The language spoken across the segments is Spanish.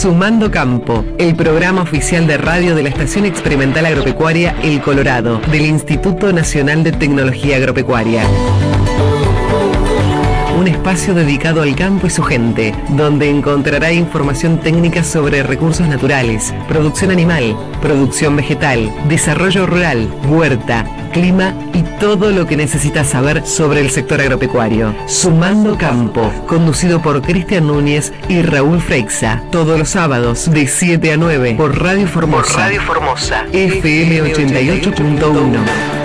Sumando Campo, el programa oficial de radio de la Estación Experimental Agropecuaria El Colorado, del Instituto Nacional de Tecnología Agropecuaria. Un espacio dedicado al campo y su gente, donde encontrará información técnica sobre recursos naturales, producción animal, producción vegetal, desarrollo rural, huerta, clima y todo lo que necesitas saber sobre el sector agropecuario. Sumando Campo, conducido por Cristian Núñez y Raúl Freixa, todos los sábados de 7 a 9 por Radio Formosa. Radio Formosa, FM 88.1.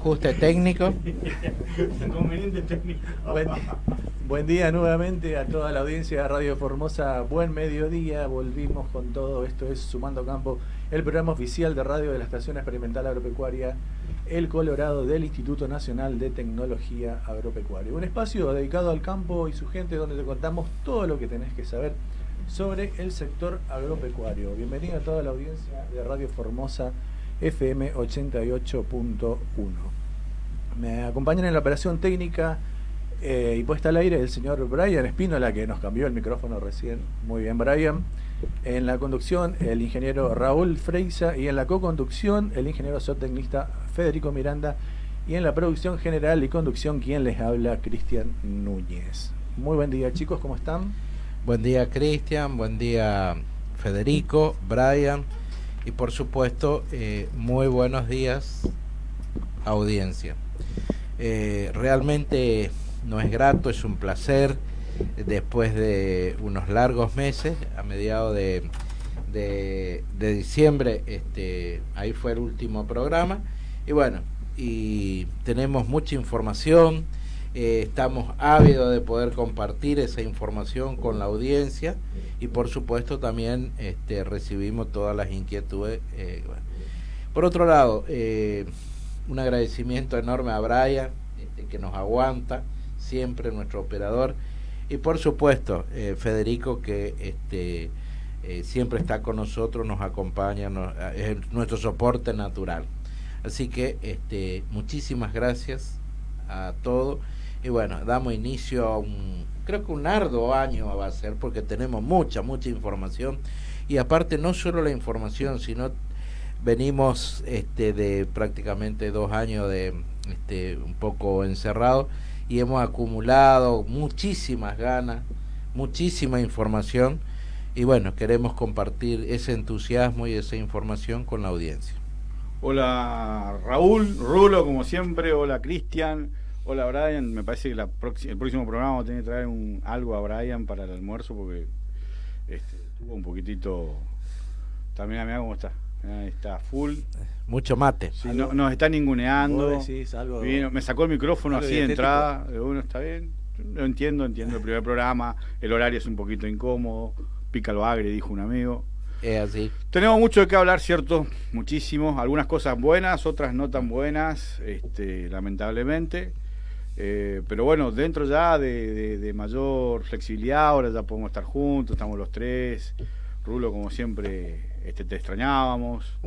ajuste técnico. Buen, día nuevamente a toda la audiencia de Radio Formosa. Buen mediodía. Volvimos con todo. Esto es Sumando Campo, el programa oficial de radio de la Estación Experimental Agropecuaria El Colorado del Instituto Nacional de Tecnología Agropecuaria. Un espacio dedicado al campo y su gente donde te contamos todo lo que tenés que saber sobre el sector agropecuario. Bienvenida a toda la audiencia de Radio Formosa FM 88.1. Me acompañan en la operación técnica eh, y puesta al aire el señor Brian Espínola, que nos cambió el micrófono recién. Muy bien, Brian. En la conducción, el ingeniero Raúl Freisa y en la co-conducción, el ingeniero zootecnista Federico Miranda y en la producción general y conducción, quien les habla, Cristian Núñez. Muy buen día, chicos, ¿cómo están? Buen día, Cristian. Buen día, Federico, Brian. Y por supuesto, eh, muy buenos días, audiencia. Eh, realmente no es grato, es un placer, después de unos largos meses, a mediados de, de, diciembre, este, ahí fue el último programa. Y bueno, y tenemos mucha información, eh, estamos ávidos de poder compartir esa información con la audiencia y por supuesto también este, recibimos todas las inquietudes. Eh, por otro lado, un agradecimiento enorme a Brian, este, que nos aguanta siempre, nuestro operador, y por supuesto Federico, que este, siempre está con nosotros, nos acompaña, es nuestro soporte natural. Así que este, muchísimas gracias a todos y bueno, damos inicio a un, creo que un arduo año va a ser porque tenemos mucha, mucha información. Y aparte no solo la información, sino venimos este, de prácticamente dos años de este, un poco encerrado y hemos acumulado muchísimas ganas, muchísima información y bueno, queremos compartir ese entusiasmo y esa información con la audiencia. Hola Raúl, Rulo como siempre, hola Cristian, Hola Brian, me parece que la el próximo programa vamos a tener que traer un, algo a Brian para el almuerzo porque este, estuvo un poquitito... También mira cómo está. Está full. Mucho mate. no, nos está ninguneando. me sacó el micrófono así de entrada. Uno está bien. Lo entiendo, entiendo el primer programa. El horario es un poquito incómodo. Pica lo agre, dijo un amigo. Es así. Tenemos mucho de qué hablar, ¿cierto? Muchísimo. Algunas cosas buenas, otras no tan buenas, este, lamentablemente. Eh, pero bueno, dentro ya de, mayor flexibilidad, ahora ya podemos estar juntos, estamos los tres. Rulo, como siempre, este, te extrañábamos.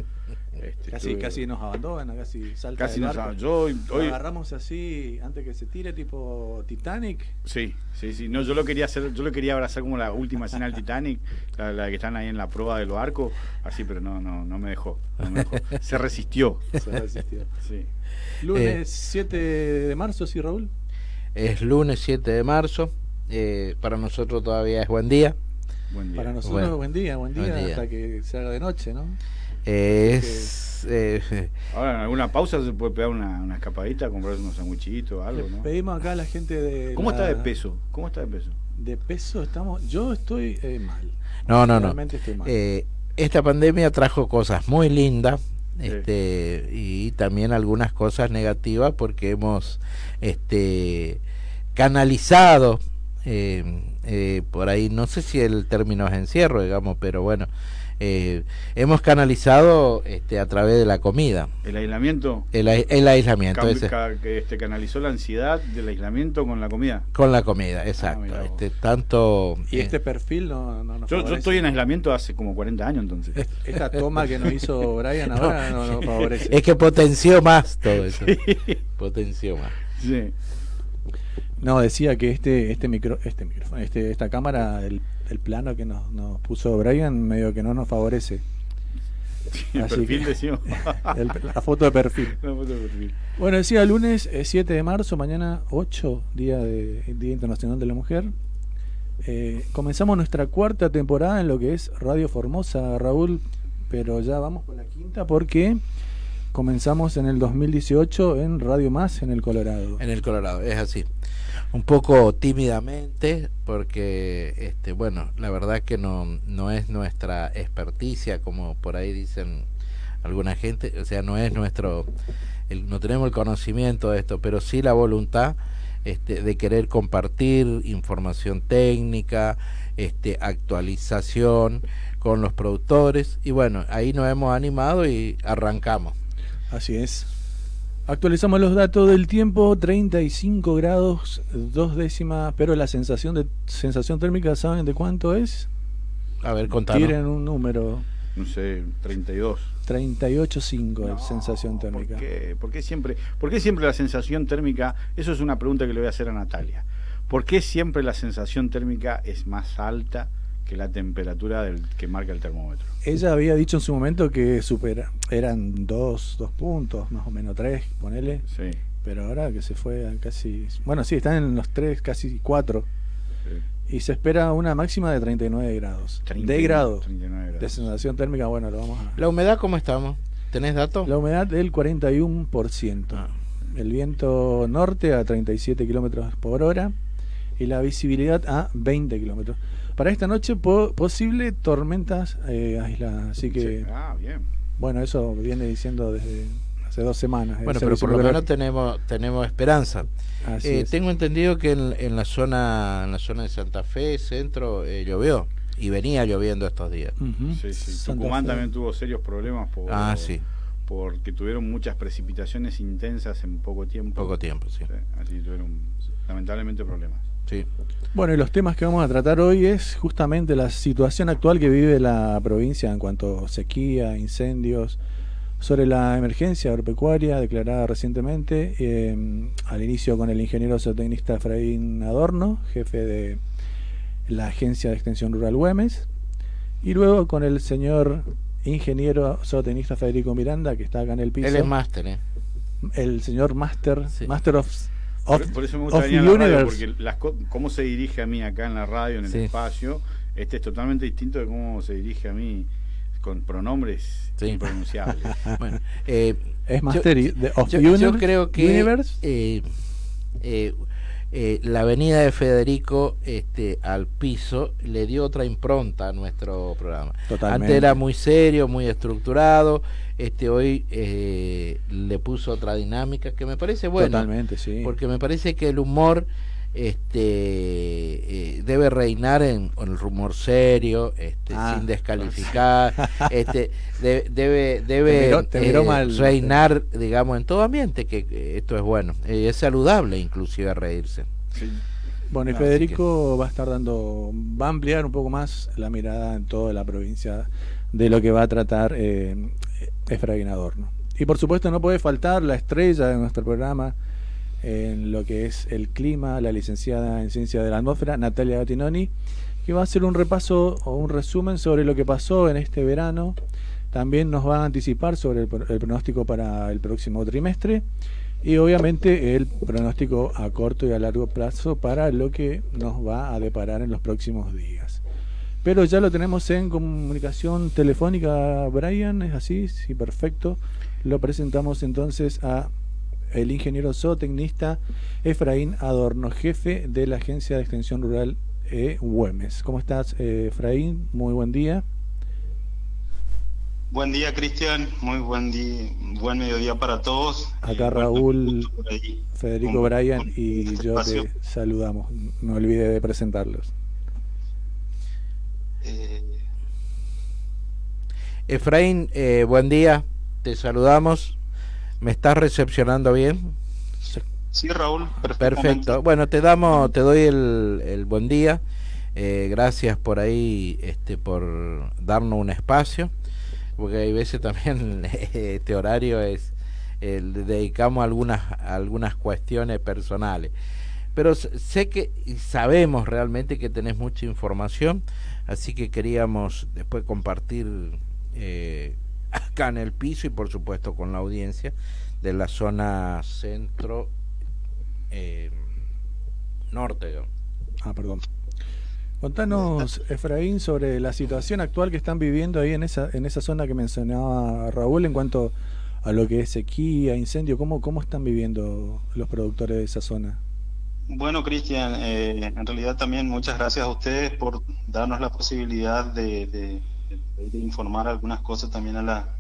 Este, casi, casi nos abandona, casi salta. Casi nos Yo hoy, agarramos así antes que se tire, tipo Titanic. Sí, sí, sí. No, yo lo quería hacer, yo lo quería abrazar como la última escena del Titanic, la, que están ahí en la prueba de los arcos, así, pero no, no, no me dejó. No me dejó. Se resistió. Se resistió. Sí. Lunes 7 eh, de marzo, ¿sí, Raúl? Es lunes 7 de marzo. Eh, para nosotros todavía es buen día. Buen día. Para nosotros es buen día, buen día, hasta que se haga de noche, ¿no? Es, eh, Ahora, en alguna pausa se puede pegar una, una escapadita, comprar unos sanguchitos, algo, ¿no? Pedimos acá a la gente de. ¿Cómo está de peso? ¿Cómo está de peso? De peso estamos. Yo estoy mal. No, no, no. esta pandemia trajo cosas muy lindas este, y también algunas cosas negativas porque hemos este, canalizado eh, eh, por ahí, no sé si el término es encierro, digamos, pero bueno, eh, hemos canalizado este, a través de la comida. ¿El aislamiento? El, el aislamiento. que este, canalizó la ansiedad del aislamiento con la comida. Con la comida, ah, exacto. este, tanto, ¿Y este perfil no, no yo, yo, estoy en aislamiento hace como 40 años entonces. Esta toma que nos hizo Brian ahora no, no, favorece. Es que potenció más todo eso. Potenció más. Sí. No, decía que este, este micro, este micrófono, este, esta cámara, el, el plano que nos, nos, puso Brian, medio que no nos favorece. el perfil decimos. la foto de perfil. Bueno, decía lunes 7 eh, de marzo, mañana 8, día de Día Internacional de la Mujer. Eh, comenzamos nuestra cuarta temporada en lo que es Radio Formosa, Raúl, pero ya vamos con la quinta porque comenzamos en el 2018 en Radio Más en el Colorado. En el Colorado, es así un poco tímidamente porque este bueno la verdad que no no es nuestra experticia como por ahí dicen alguna gente o sea no es nuestro no tenemos el conocimiento de esto pero sí la voluntad este, de querer compartir información técnica este actualización con los productores y bueno ahí nos hemos animado y arrancamos. Así es Actualizamos los datos del tiempo, 35 grados, dos décimas, pero la sensación de sensación térmica, ¿saben de cuánto es? A ver, contanos. Tienen un número. No sé, 32. 38.5 es sensación térmica. ¿por qué? ¿Por qué, siempre, ¿Por qué siempre la sensación térmica? Eso es una pregunta que le voy a hacer a Natalia. ¿Por qué siempre la sensación térmica es más alta que la temperatura del, que marca el termómetro. Ella había dicho en su momento que supera, eran dos, dos puntos, más o menos tres, ponele. Sí. Pero ahora que se fue a casi. Bueno, sí, están en los tres, casi cuatro. Y se espera una máxima de 39 grados. de grados. De sensación térmica, bueno, lo vamos a. ¿La humedad cómo estamos? ¿Tenés datos? La humedad del 41%. Ah. El viento norte a 37 kilómetros por hora. Y la visibilidad a 20 kilómetros. Para esta noche posible tormentas eh, aisladas, así que... Ah, bien. Bueno, eso viene diciendo desde hace dos semanas. Bueno, pero por lo menos tenemos tenemos esperanza. Eh, tengo entendido que en, la zona en la zona de Santa Fe, centro, eh, llovió y venía lloviendo estos días. Sí, sí. Tucumán también tuvo serios problemas por, ah, sí. porque tuvieron muchas precipitaciones intensas en poco tiempo. Poco tiempo, sí. sí así tuvieron lamentablemente problemas. Sí. Bueno, y los temas que vamos a tratar hoy es justamente la situación actual que vive la provincia en cuanto a sequía, incendios, sobre la emergencia agropecuaria declarada recientemente, eh, al inicio con el ingeniero zootecnista Efraín Adorno, jefe de la Agencia de Extensión Rural Güemes, y luego con el señor ingeniero zootecnista Federico Miranda, que está acá en el piso. Él es máster, ¿eh? El señor máster, Master of por, eso me gusta venir a la radio, porque las, cómo se dirige a mí acá en la radio, en el espacio, este es totalmente distinto de cómo se dirige a mí con pronombres impronunciables. bueno, eh, es Master yo, of yo, creo que eh, eh, eh, la avenida de Federico este, al piso le dio otra impronta a nuestro programa. Antes era muy serio, muy estructurado, este hoy eh, le puso otra dinámica que me parece bueno. Totalmente, sí. Porque me parece que el humor este eh, debe reinar en, el rumor serio este ah, sin descalificar este debe debe reinar digamos en todo ambiente que, esto es bueno eh, es saludable inclusive reírse bueno y Federico va a estar dando va a ampliar un poco más la mirada en toda la provincia de lo que va a tratar eh, Efraín Adorno y por supuesto no puede faltar la estrella de nuestro programa en lo que es el clima, la licenciada en Ciencia de la Atmósfera, Natalia Gattinoni, que va a hacer un repaso o un resumen sobre lo que pasó en este verano. También nos va a anticipar sobre el, pronóstico para el próximo trimestre y obviamente el pronóstico a corto y a largo plazo para lo que nos va a deparar en los próximos días. Pero ya lo tenemos en comunicación telefónica, Brian, ¿es así? Sí, perfecto. Lo presentamos entonces a el ingeniero zootecnista Efraín Adorno, jefe de la Agencia de Extensión Rural e Güemes. ¿Cómo estás, eh, Efraín? Muy buen día. Buen día, Cristian. Muy buen día, buen mediodía para todos. Acá Raúl, Federico Bryan y este yo te saludamos. No olvide de presentarlos. Eh... Efraín, eh, buen día. Te saludamos. ¿Me estás recepcionando bien? Sí, Raúl. Perfecto. Bueno, te damos, te doy el, el buen día. Eh, gracias por ahí, este, por darnos un espacio, porque hay veces también este horario es, el, dedicamos algunas, algunas cuestiones personales. Pero sé que sabemos realmente que tenés mucha información, así que queríamos después compartir eh, acá en el piso y por supuesto con la audiencia de la zona centro eh, norte. Ah, perdón. Contanos, Efraín, sobre la situación actual que están viviendo ahí en esa, en esa zona que mencionaba Raúl en cuanto a lo que es sequía, incendio. ¿Cómo, cómo están viviendo los productores de esa zona? Bueno, Cristian, eh, en realidad también muchas gracias a ustedes por darnos la posibilidad de, informar algunas cosas también a la,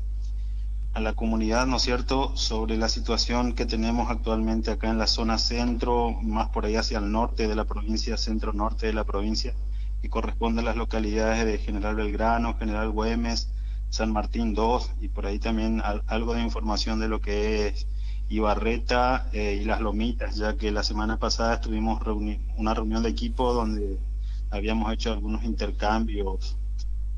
a la comunidad, ¿no es cierto?, sobre la situación que tenemos actualmente acá en la zona centro, más por ahí hacia el norte de la provincia, centro-norte de la provincia y corresponde a las localidades de General Belgrano, General Güemes, San Martín 2 y por ahí también algo de información de lo que es Ibarreta eh, y las Lomitas, ya que la semana pasada estuvimos una reunión de equipo donde habíamos hecho algunos intercambios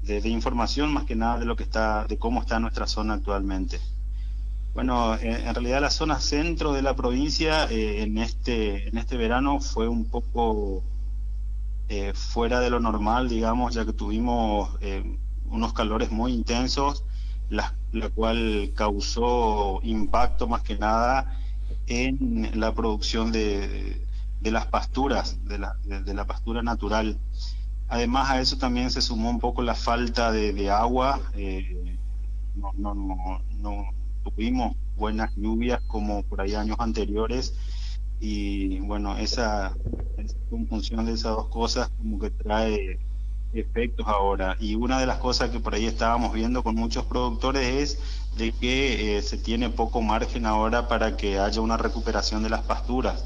de, información más que nada de lo que está, de cómo está nuestra zona actualmente. Bueno, en, realidad la zona centro de la provincia eh, en este en este verano fue un poco eh, fuera de lo normal, digamos, ya que tuvimos eh, unos calores muy intensos, la, cual causó impacto más que nada en la producción de, de las pasturas, de la, de, la pastura natural. Además a eso también se sumó un poco la falta de, agua. Eh, no, no, no, no, tuvimos buenas lluvias como por ahí años anteriores y bueno, esa, conjunción de esas dos cosas como que trae efectos ahora. Y una de las cosas que por ahí estábamos viendo con muchos productores es de que eh, se tiene poco margen ahora para que haya una recuperación de las pasturas,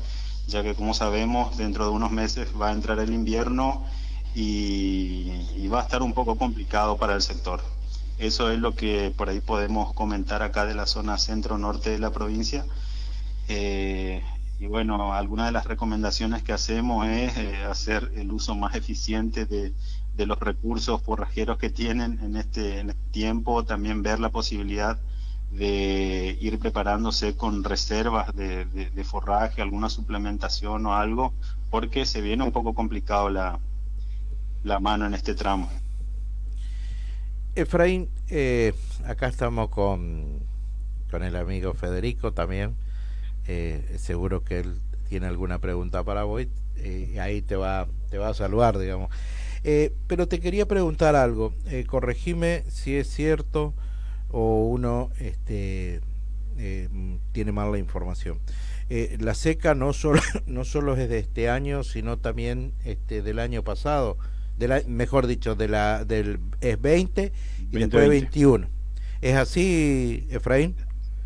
ya que como sabemos dentro de unos meses va a entrar el invierno y, va a estar un poco complicado para el sector. Eso es lo que por ahí podemos comentar acá de la zona centro-norte de la provincia. Eh, y bueno, algunas de las recomendaciones que hacemos es eh, hacer el uso más eficiente de, los recursos forrajeros que tienen en este, en este tiempo, también ver la posibilidad de ir preparándose con reservas de, forraje, alguna suplementación o algo, porque se viene un poco complicado la, la mano en este tramo. Efraín, eh, acá estamos con, con el amigo Federico también eh, seguro que él tiene alguna pregunta para vos eh, ahí te va, te va a saludar, digamos. Eh, pero te quería preguntar algo, corregime si es cierto o uno este, tiene mal la información. la seca no solo, no solo es de este año, sino también este, del año pasado, de la, mejor dicho, de la, del es 20 y después 21. ¿Es así, Efraín?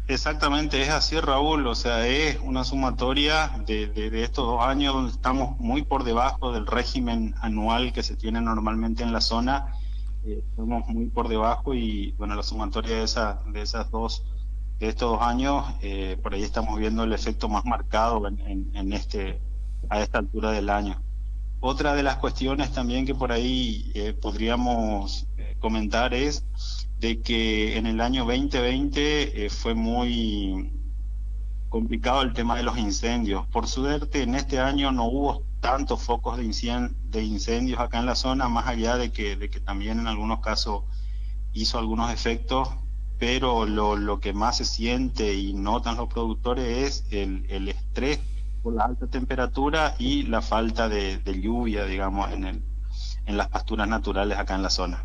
Exactamente, es así Raúl, o sea, es una sumatoria de, de, estos dos años donde estamos muy por debajo del régimen anual que se tiene normalmente en la zona, eh, estamos muy por debajo y bueno, la sumatoria de, esa, de esas dos, de estos dos años, eh, por ahí estamos viendo el efecto más marcado en, en, este, a esta altura del año. Otra de las cuestiones también que por ahí eh, podríamos comentar es de que en el año 2020 eh, fue muy complicado el tema de los incendios. Por suerte, en este año no hubo tantos focos de, de incendios acá en la zona, más allá de que, de que también en algunos casos hizo algunos efectos, pero lo, lo que más se siente y notan los productores es el, el estrés por la alta temperatura y la falta de, de lluvia, digamos, en, el, en las pasturas naturales acá en la zona.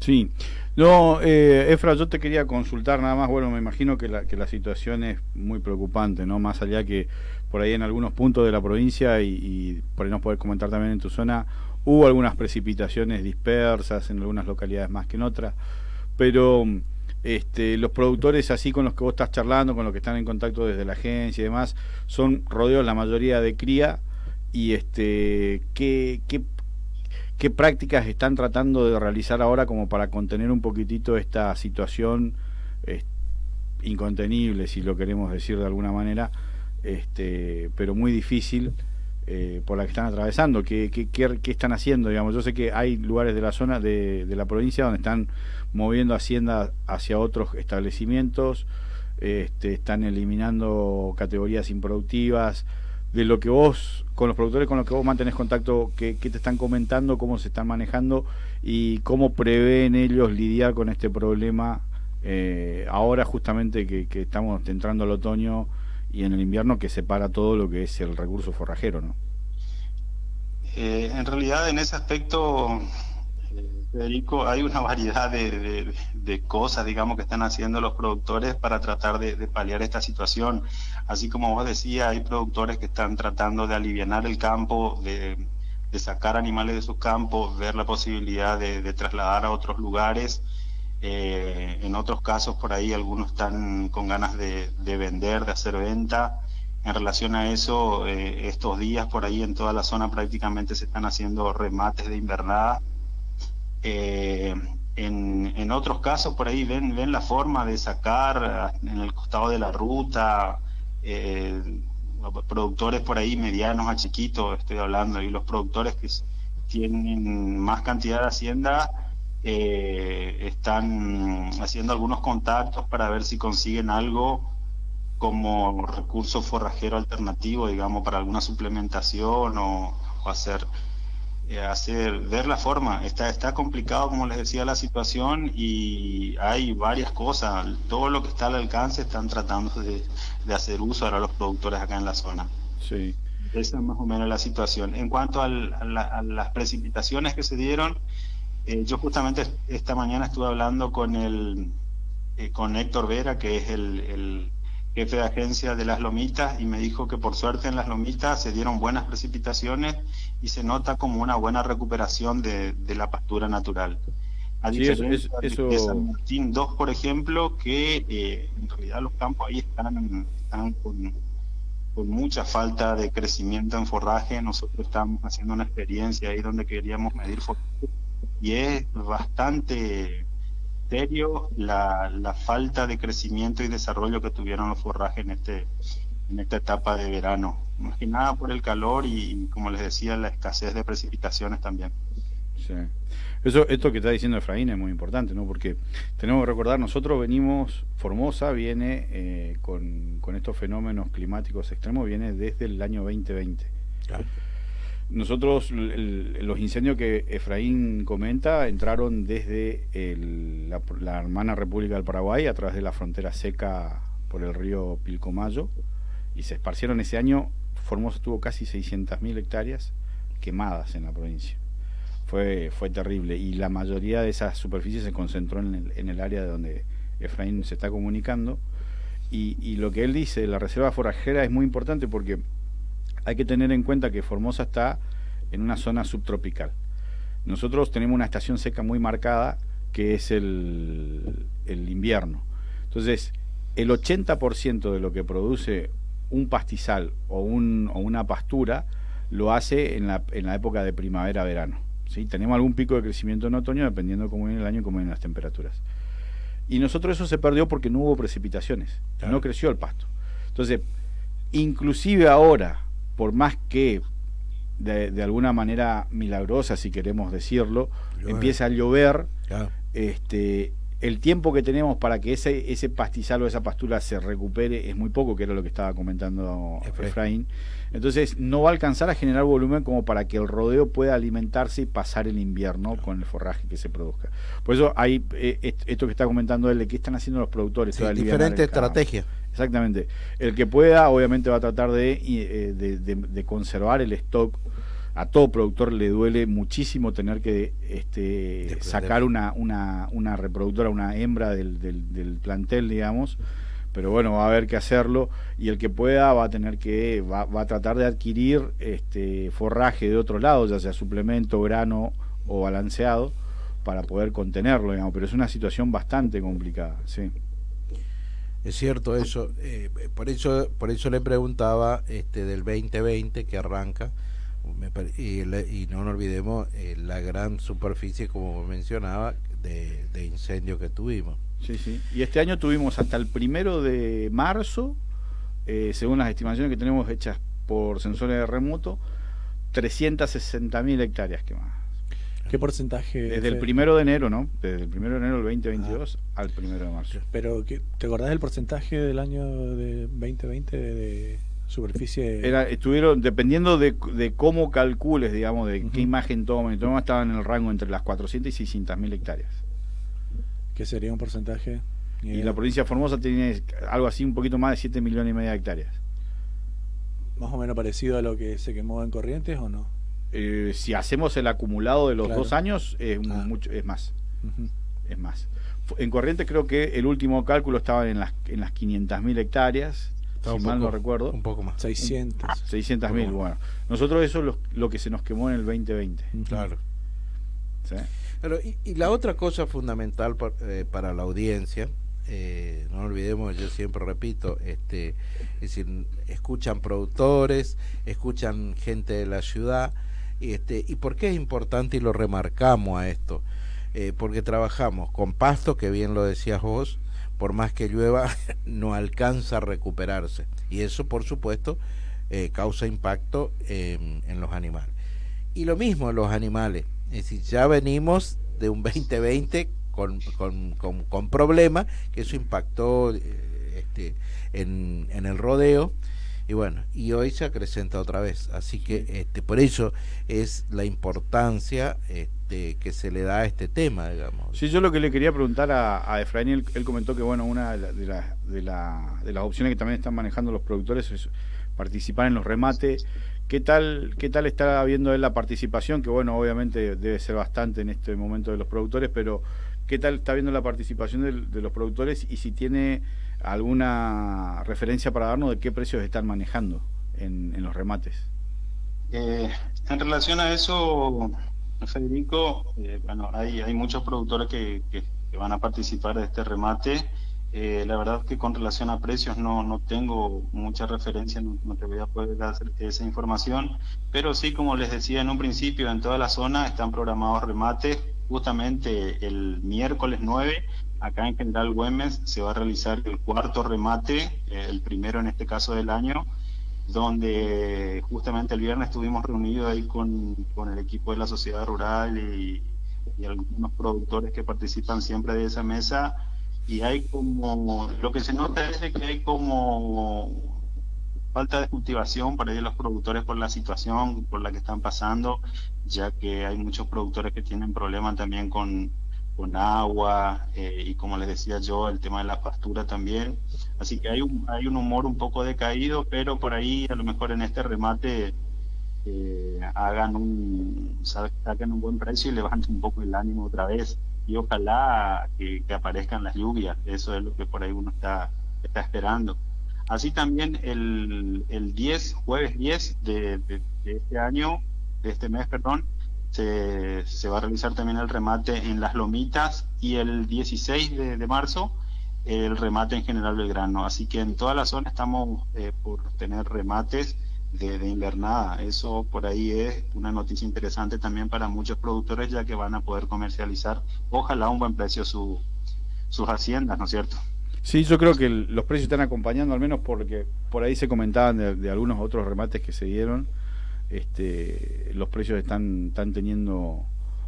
Sí, no, eh, Efra, yo te quería consultar nada más, bueno, me imagino que la, que la situación es muy preocupante, ¿no? Más allá que por ahí en algunos puntos de la provincia y, por ahí nos puedes comentar también en tu zona, hubo algunas precipitaciones dispersas en algunas localidades más que en otras, pero este, los productores así con los que vos estás charlando, con los que están en contacto desde la agencia y demás, son rodeos la mayoría de cría. Y este, ¿qué, qué, qué prácticas están tratando de realizar ahora como para contener un poquitito esta situación incontenible, si lo queremos decir de alguna manera, este, pero muy difícil eh, por la que están atravesando. ¿Qué, están haciendo? Digamos, yo sé que hay lugares de la zona de, de la provincia donde están moviendo hacienda hacia otros establecimientos, este, están eliminando categorías improductivas. De lo que vos, con los productores con los que vos mantenés contacto, ¿qué, te están comentando, cómo se están manejando y cómo prevén ellos lidiar con este problema eh, ahora justamente que, que, estamos entrando al otoño y en el invierno que separa todo lo que es el recurso forrajero, ¿no? Eh, en realidad en ese aspecto, eh, Federico, hay una variedad de, de, cosas, digamos, que están haciendo los productores para tratar de, paliar esta situación. Así como vos decías, hay productores que están tratando de aliviar el campo, de, sacar animales de sus campos, ver la posibilidad de, trasladar a otros lugares. Eh, en otros casos por ahí algunos están con ganas de, vender, de hacer venta. En relación a eso, eh, estos días por ahí en toda la zona prácticamente se están haciendo remates de invernada. Eh, en, otros casos por ahí ven, ven la forma de sacar en el costado de la ruta, productores por ahí medianos a chiquitos estoy hablando, y los productores que tienen más cantidad de hacienda eh, están haciendo algunos contactos para ver si consiguen algo como recurso forrajero alternativo, digamos, para alguna suplementación o, hacer, eh, hacer, ver la forma. Está, está complicado, como les decía, la situación y hay varias cosas. Todo lo que está al alcance están tratando de, hacer uso ahora los productores acá en la zona. Sí. Esa es más o menos la situación. En cuanto a las precipitaciones que se dieron, eh, yo justamente esta mañana estuve hablando con el eh, con Héctor Vera, que es el, jefe de agencia de las lomitas, y me dijo que por suerte en las lomitas se dieron buenas precipitaciones y se nota como una buena recuperación de, la pastura natural. A diferencia de San Martín 2, por ejemplo, que eh, en realidad los campos ahí están, están con, con mucha falta de crecimiento en forraje. Nosotros estamos haciendo una experiencia ahí donde queríamos medir forraje y es bastante serio la, la, falta de crecimiento y desarrollo que tuvieron los forrajes en este en esta etapa de verano más que nada por el calor y, como les decía la escasez de precipitaciones también sí. eso esto que está diciendo Efraín es muy importante no porque tenemos que recordar nosotros venimos Formosa viene eh, con, con estos fenómenos climáticos extremos viene desde el año 2020 claro. Nosotros, los incendios que Efraín comenta entraron desde la, hermana República del Paraguay a través de la frontera seca por el río Pilcomayo y se esparcieron ese año. Formosa tuvo casi 600.000 hectáreas quemadas en la provincia. Fue, fue terrible y la mayoría de esas superficies se concentró en el, en el área de donde Efraín se está comunicando. Y, y lo que él dice, la reserva forajera es muy importante porque hay que tener en cuenta que Formosa está en una zona subtropical. Nosotros tenemos una estación seca muy marcada que es el, invierno. Entonces, el 80% de lo que produce un pastizal o, un, o una pastura lo hace en la, en la época de primavera-verano. ¿sí? Tenemos algún pico de crecimiento en otoño dependiendo de cómo viene el año y cómo vienen las temperaturas. Y nosotros eso se perdió porque no hubo precipitaciones, no creció el pasto. Entonces, inclusive ahora, por más que de, alguna manera milagrosa, si queremos decirlo, empieza a llover, este, el tiempo que tenemos para que ese, ese pastizal o esa pastura se recupere es muy poco, que era lo que estaba comentando Efraín. Entonces no va a alcanzar a generar volumen como para que el rodeo pueda alimentarse y pasar el invierno con el forraje que se produzca. Por eso hay eh, esto que está comentando él de qué están haciendo los productores. diferente estrategia. Exactamente. El que pueda, obviamente, va a tratar eh, de, de, conservar el stock. A todo productor le duele muchísimo tener que este, sacar una, una, una, reproductora, una hembra del, del, plantel, digamos. Pero bueno, va a haber que hacerlo y el que pueda va a tener que, va, va a tratar de adquirir este forraje de otro lado, ya sea suplemento, grano o balanceado, para poder contenerlo, digamos, pero es una situación bastante complicada, sí. Es cierto eso, eh, por eso por eso le preguntaba este del 2020 que arranca y, y, no nos olvidemos eh, la gran superficie como mencionaba de, de incendio que tuvimos. Sí, sí. Y este año tuvimos hasta el primero de marzo, eh, según las estimaciones que tenemos hechas por sensores de remoto, 360.000 hectáreas quemadas. ¿Qué porcentaje? Desde el primero de enero, ¿no? Desde el primero de enero del 2022 ah. al primero de marzo. Pero, ¿te acordás del porcentaje del año de 2020 de, superficie? Era, estuvieron, dependiendo de, cómo calcules, digamos, de qué imagen tomen, tomen, estaban en el rango entre las 400 y 600 mil hectáreas. ¿Qué sería un porcentaje? Y la provincia de Formosa tiene algo así, un poquito más de 7 millones y media de hectáreas. ¿Más o menos parecido a lo que se quemó en Corrientes o no? Eh, si hacemos el acumulado de los dos años, es, ah. mucho, es más. Es más. En Corrientes creo que el último cálculo estaba en las, en las 500.000 hectáreas, si mal no recuerdo. Un poco más. 600. 600.000, bueno. Nosotros eso es lo, que se nos quemó en el 2020. Claro. Pero, y, la otra cosa fundamental eh, para la audiencia, eh, no olvidemos, yo siempre repito, este, es decir, escuchan productores, escuchan gente de la ciudad, este, ¿Y por qué es importante y lo remarcamos a esto? Eh, porque trabajamos con pasto, que bien lo decías vos, por más que llueva, no alcanza a recuperarse. Y eso, por supuesto, eh, causa impacto en los animales. Y lo mismo en los animales. Es decir, ya venimos de un 2020 con, con, con, con problemas, que eso impactó eh, este, en, en el rodeo y bueno, y hoy se acrecenta otra vez. Así que este, por eso es la importancia este, que se le da a este tema, digamos. Sí, yo lo que le quería preguntar a, a Efraín, él, comentó que bueno, una de, de, de, las opciones que también están manejando los productores es participar en los remates. ¿Qué tal, ¿Qué tal está viendo él la participación? Que bueno, obviamente debe ser bastante en este momento de los productores, pero ¿qué tal está viendo la participación de, de los productores y si tiene alguna referencia para darnos de qué precios están manejando en, los remates. Eh, en relación a eso, Federico, eh, bueno, hay, hay muchos productores que, que, van a participar de este remate. Eh, la verdad que con relación a precios no, no tengo mucha referencia, no, no, te voy a poder dar esa información, pero sí, como les decía en un principio, en toda la zona están programados remates. Justamente el miércoles 9 Acá en General Güemes se va a realizar el cuarto remate, el primero en este caso del año, donde justamente el viernes estuvimos reunidos ahí con, con el equipo de la sociedad rural y, y, algunos productores que participan siempre de esa mesa. Y hay como, lo que se nota es que hay como falta de cultivación para los productores por la situación por la que están pasando, ya que hay muchos productores que tienen problemas también con con agua eh, y como les decía yo, el tema de la pastura también. Así que hay un, hay un humor un poco decaído, pero por ahí a lo mejor en este remate eh, hagan un, saquen un buen precio y levanten un poco el ánimo otra vez. Y ojalá que, aparezcan las lluvias, eso es lo que por ahí uno está, está esperando. Así también el, el 10, jueves 10 de, de este año, de este mes, perdón, se, va a realizar también el remate en Las Lomitas y el 16 de, marzo el remate en General Belgrano. Así que en toda la zona estamos eh, por tener remates de, invernada. Eso por ahí es una noticia interesante también para muchos productores ya que van a poder comercializar, ojalá a un buen precio sus haciendas, ¿no es cierto? Sí, yo creo que los precios están acompañando, al menos porque por ahí se comentaban de algunos otros remates que se dieron este, los precios están, están teniendo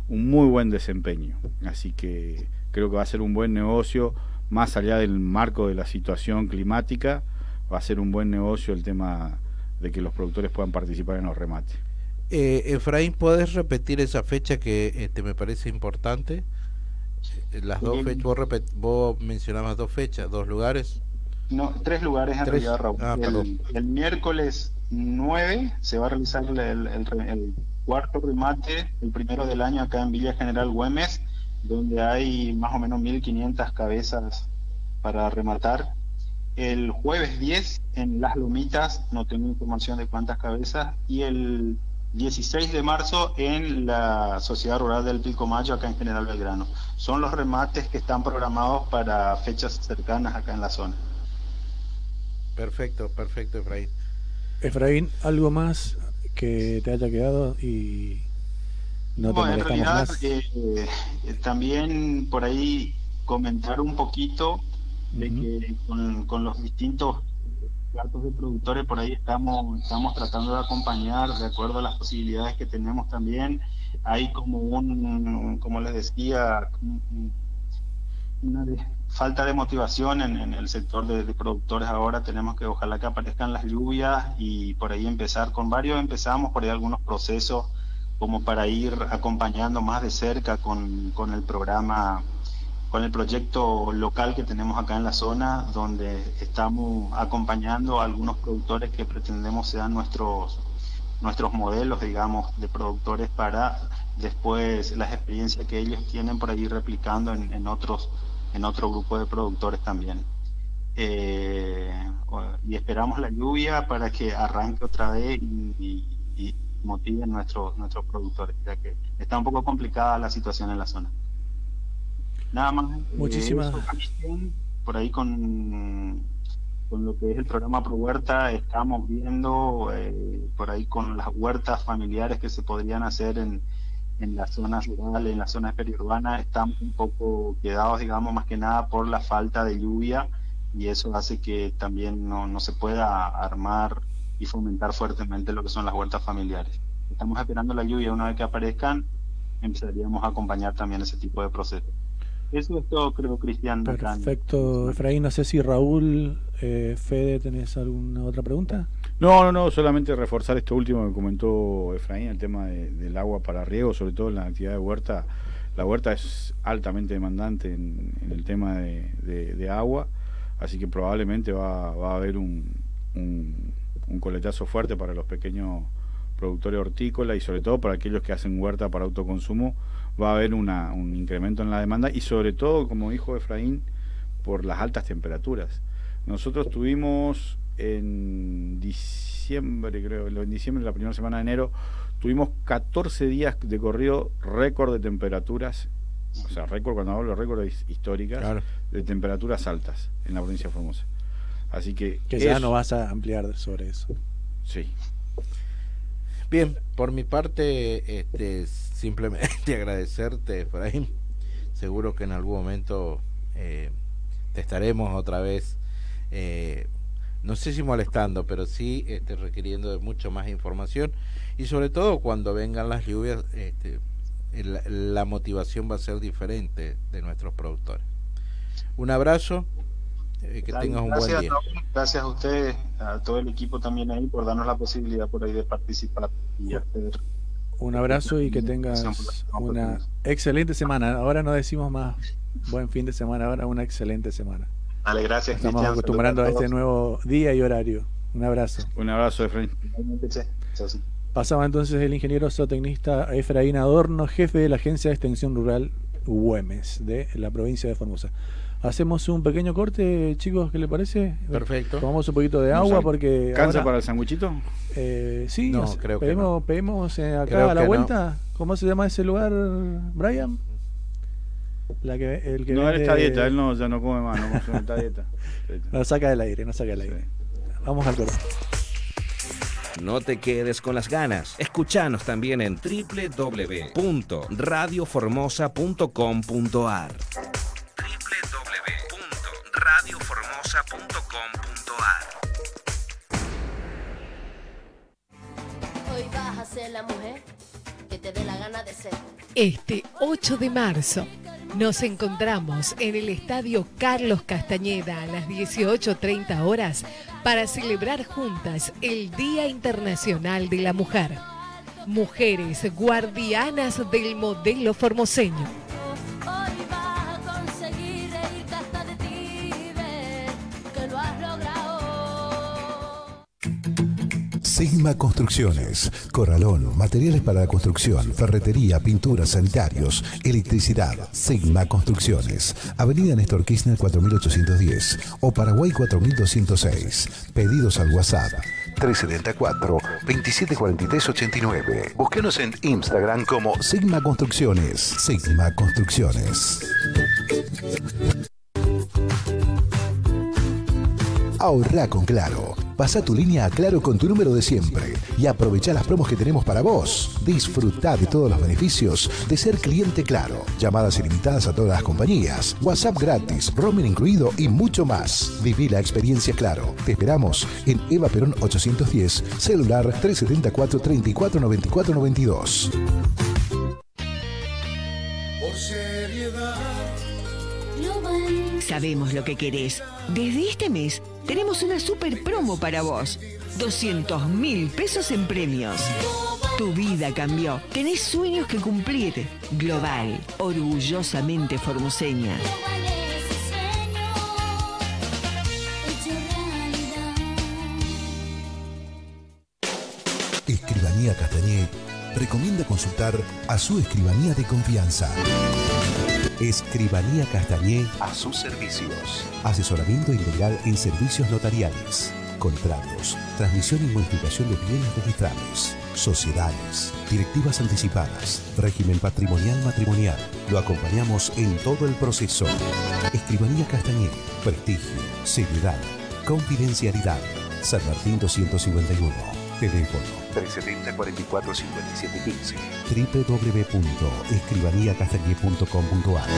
un muy buen desempeño. Así que creo que va a ser un buen negocio, más allá del marco de la situación climática, va a ser un buen negocio el tema de que los productores puedan participar en los remates. Eh, Efraín, ¿puedes repetir esa fecha que este, me parece importante? Eh, las dos fechas, vos, vos, mencionabas dos fechas, dos lugares. No, tres lugares en realidad, Raúl. Ah, el, miércoles 9 se va a realizar el, cuarto remate, el primero del año acá en Villa General Güemes, donde hay más o menos 1500 cabezas para rematar. El jueves 10 en Las Lomitas, no tengo información de cuántas cabezas, y el 16 de marzo en la Sociedad Rural del Pico Mayo, acá en General Belgrano. Son los remates que están programados para fechas cercanas acá en la zona. Perfecto, perfecto, Efraín. Efraín, ¿algo más que te haya quedado y no te en realidad, eh, eh, también por ahí comentar un poquito de que con, con los distintos datos de productores por ahí estamos, estamos tratando de acompañar de acuerdo a las posibilidades que tenemos también. Hay como un, como les decía, una falta de motivación en, el sector de, productores ahora. Tenemos que ojalá que aparezcan las lluvias y por ahí empezar con varios. Empezamos por ahí algunos procesos como para ir acompañando más de cerca con, con el programa con el proyecto local que tenemos acá en la zona, donde estamos acompañando a algunos productores que pretendemos sean nuestros, nuestros modelos, digamos, de productores para después las experiencias que ellos tienen por ahí replicando en, otros en otro grupo de productores también. Eh, y esperamos la lluvia para que arranque otra vez y, y motiven nuestros nuestros productores, ya que está un poco complicada la situación en la zona. Nada más. Eh, Muchísimas. por ahí con, con lo que es el programa Pro Huerta estamos viendo eh, por ahí con las huertas familiares que se podrían hacer en, en las zonas rurales, en las zonas periurbanas, estamos un poco quedados, digamos, más que nada por la falta de lluvia y eso hace que también no, no se pueda armar y fomentar fuertemente lo que son las huertas familiares. Estamos esperando la lluvia, una vez que aparezcan, empezaríamos a acompañar también ese tipo de procesos. Eso es todo, creo, Cristian. Perfecto, Efraín. No sé si Raúl, eh, Fede, ¿tenés alguna otra pregunta? No, no, no, solamente reforzar esto último que comentó Efraín, el tema del agua para riego, sobre todo en la actividad de huerta. La huerta es altamente demandante en, el tema de, agua, así que probablemente va, a haber un, un, un coletazo fuerte para los pequeños productores hortícolas y sobre todo para aquellos que hacen huerta para autoconsumo va a haber una, un incremento en la demanda y sobre todo, como dijo Efraín, por las altas temperaturas. Nosotros tuvimos en diciembre, creo, en diciembre, la primera semana de enero, tuvimos 14 días de corrido récord de temperaturas, o sea, récord, cuando hablo de récord históricas, de temperaturas altas en la provincia de Formosa. Así que... Que ya no vas a ampliar sobre eso. Sí. Bien, por mi parte, este, simplemente agradecerte, Efraín. Seguro que en algún momento eh, te estaremos otra vez, eh, no sé si molestando, pero sí este, requiriendo de mucho más información y sobre todo cuando vengan las lluvias, este, la motivación va a ser diferente de nuestros productores. Un abrazo eh, que tengas un buen día. gracias a ustedes, a todo el equipo también ahí por darnos la posibilidad por ahí de participar y hacer. Un abrazo y que tengas una excelente semana. Ahora no decimos más buen fin de semana, ahora una excelente semana. Vale, gracias. Estamos acostumbrando a, este nuevo día y horario. Un abrazo. Un abrazo, Efraín. Pasaba entonces el ingeniero zootecnista Efraín Adorno, jefe de la Agencia de Extensión Rural Güemes de la provincia de Formosa. Hacemos un pequeño corte, chicos, ¿qué le parece? Perfecto. Tomamos un poquito de agua porque. ¿Cansa para el sanguichito? Eh, sí, no, creo que no. pedimos eh, acá a la vuelta. ¿Cómo se llama ese lugar, Brian? La que, el que no, él está a dieta, él no, ya no come más, no, está a dieta. no saca del aire, no saca del aire. Vamos al corte. No te quedes con las ganas. Escuchanos también en www.radioformosa.com.ar radioformosa.com.ar Hoy vas a ser la mujer que te dé la gana de ser. Este 8 de marzo nos encontramos en el Estadio Carlos Castañeda a las 18.30 horas para celebrar juntas el Día Internacional de la Mujer. Mujeres guardianas del modelo formoseño. Sigma Construcciones, Corralón, materiales para la construcción, ferretería, pintura, sanitarios, electricidad. Sigma Construcciones, Avenida Néstor Kirchner 4810 o Paraguay 4206. Pedidos al WhatsApp 374 2743 89. Búsquenos en Instagram como Sigma Construcciones. Sigma Construcciones. Ahorra con Claro. Pasa tu línea a Claro con tu número de siempre y aprovecha las promos que tenemos para vos. Disfruta de todos los beneficios de ser cliente Claro. Llamadas ilimitadas a todas las compañías, WhatsApp gratis, roaming incluido y mucho más. Viví la experiencia Claro. Te esperamos en Eva Perón 810, celular 374 34 94 92. Sabemos lo que querés. Desde este mes tenemos una super promo para vos. 200 mil pesos en premios. Tu vida cambió. Tenés sueños que cumplir. Global, orgullosamente formoseña. Escribanía Castañé recomienda consultar a su escribanía de confianza. Escribanía Castañé a sus servicios. Asesoramiento integral en servicios notariales, contratos, transmisión y modificación de bienes registrales, sociedades, directivas anticipadas, régimen patrimonial matrimonial. Lo acompañamos en todo el proceso. Escribanía Castañé, prestigio, seriedad, confidencialidad. San Martín 251. Teléfono 370 44 57 15 www.escribaniacastañé.com.ar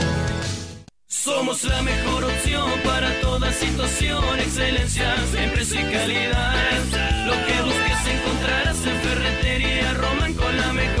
Somos la mejor opción para toda situación, excelencia, siempre y calidad. Lo que busques encontrarás en Ferretería. Roman con la mejor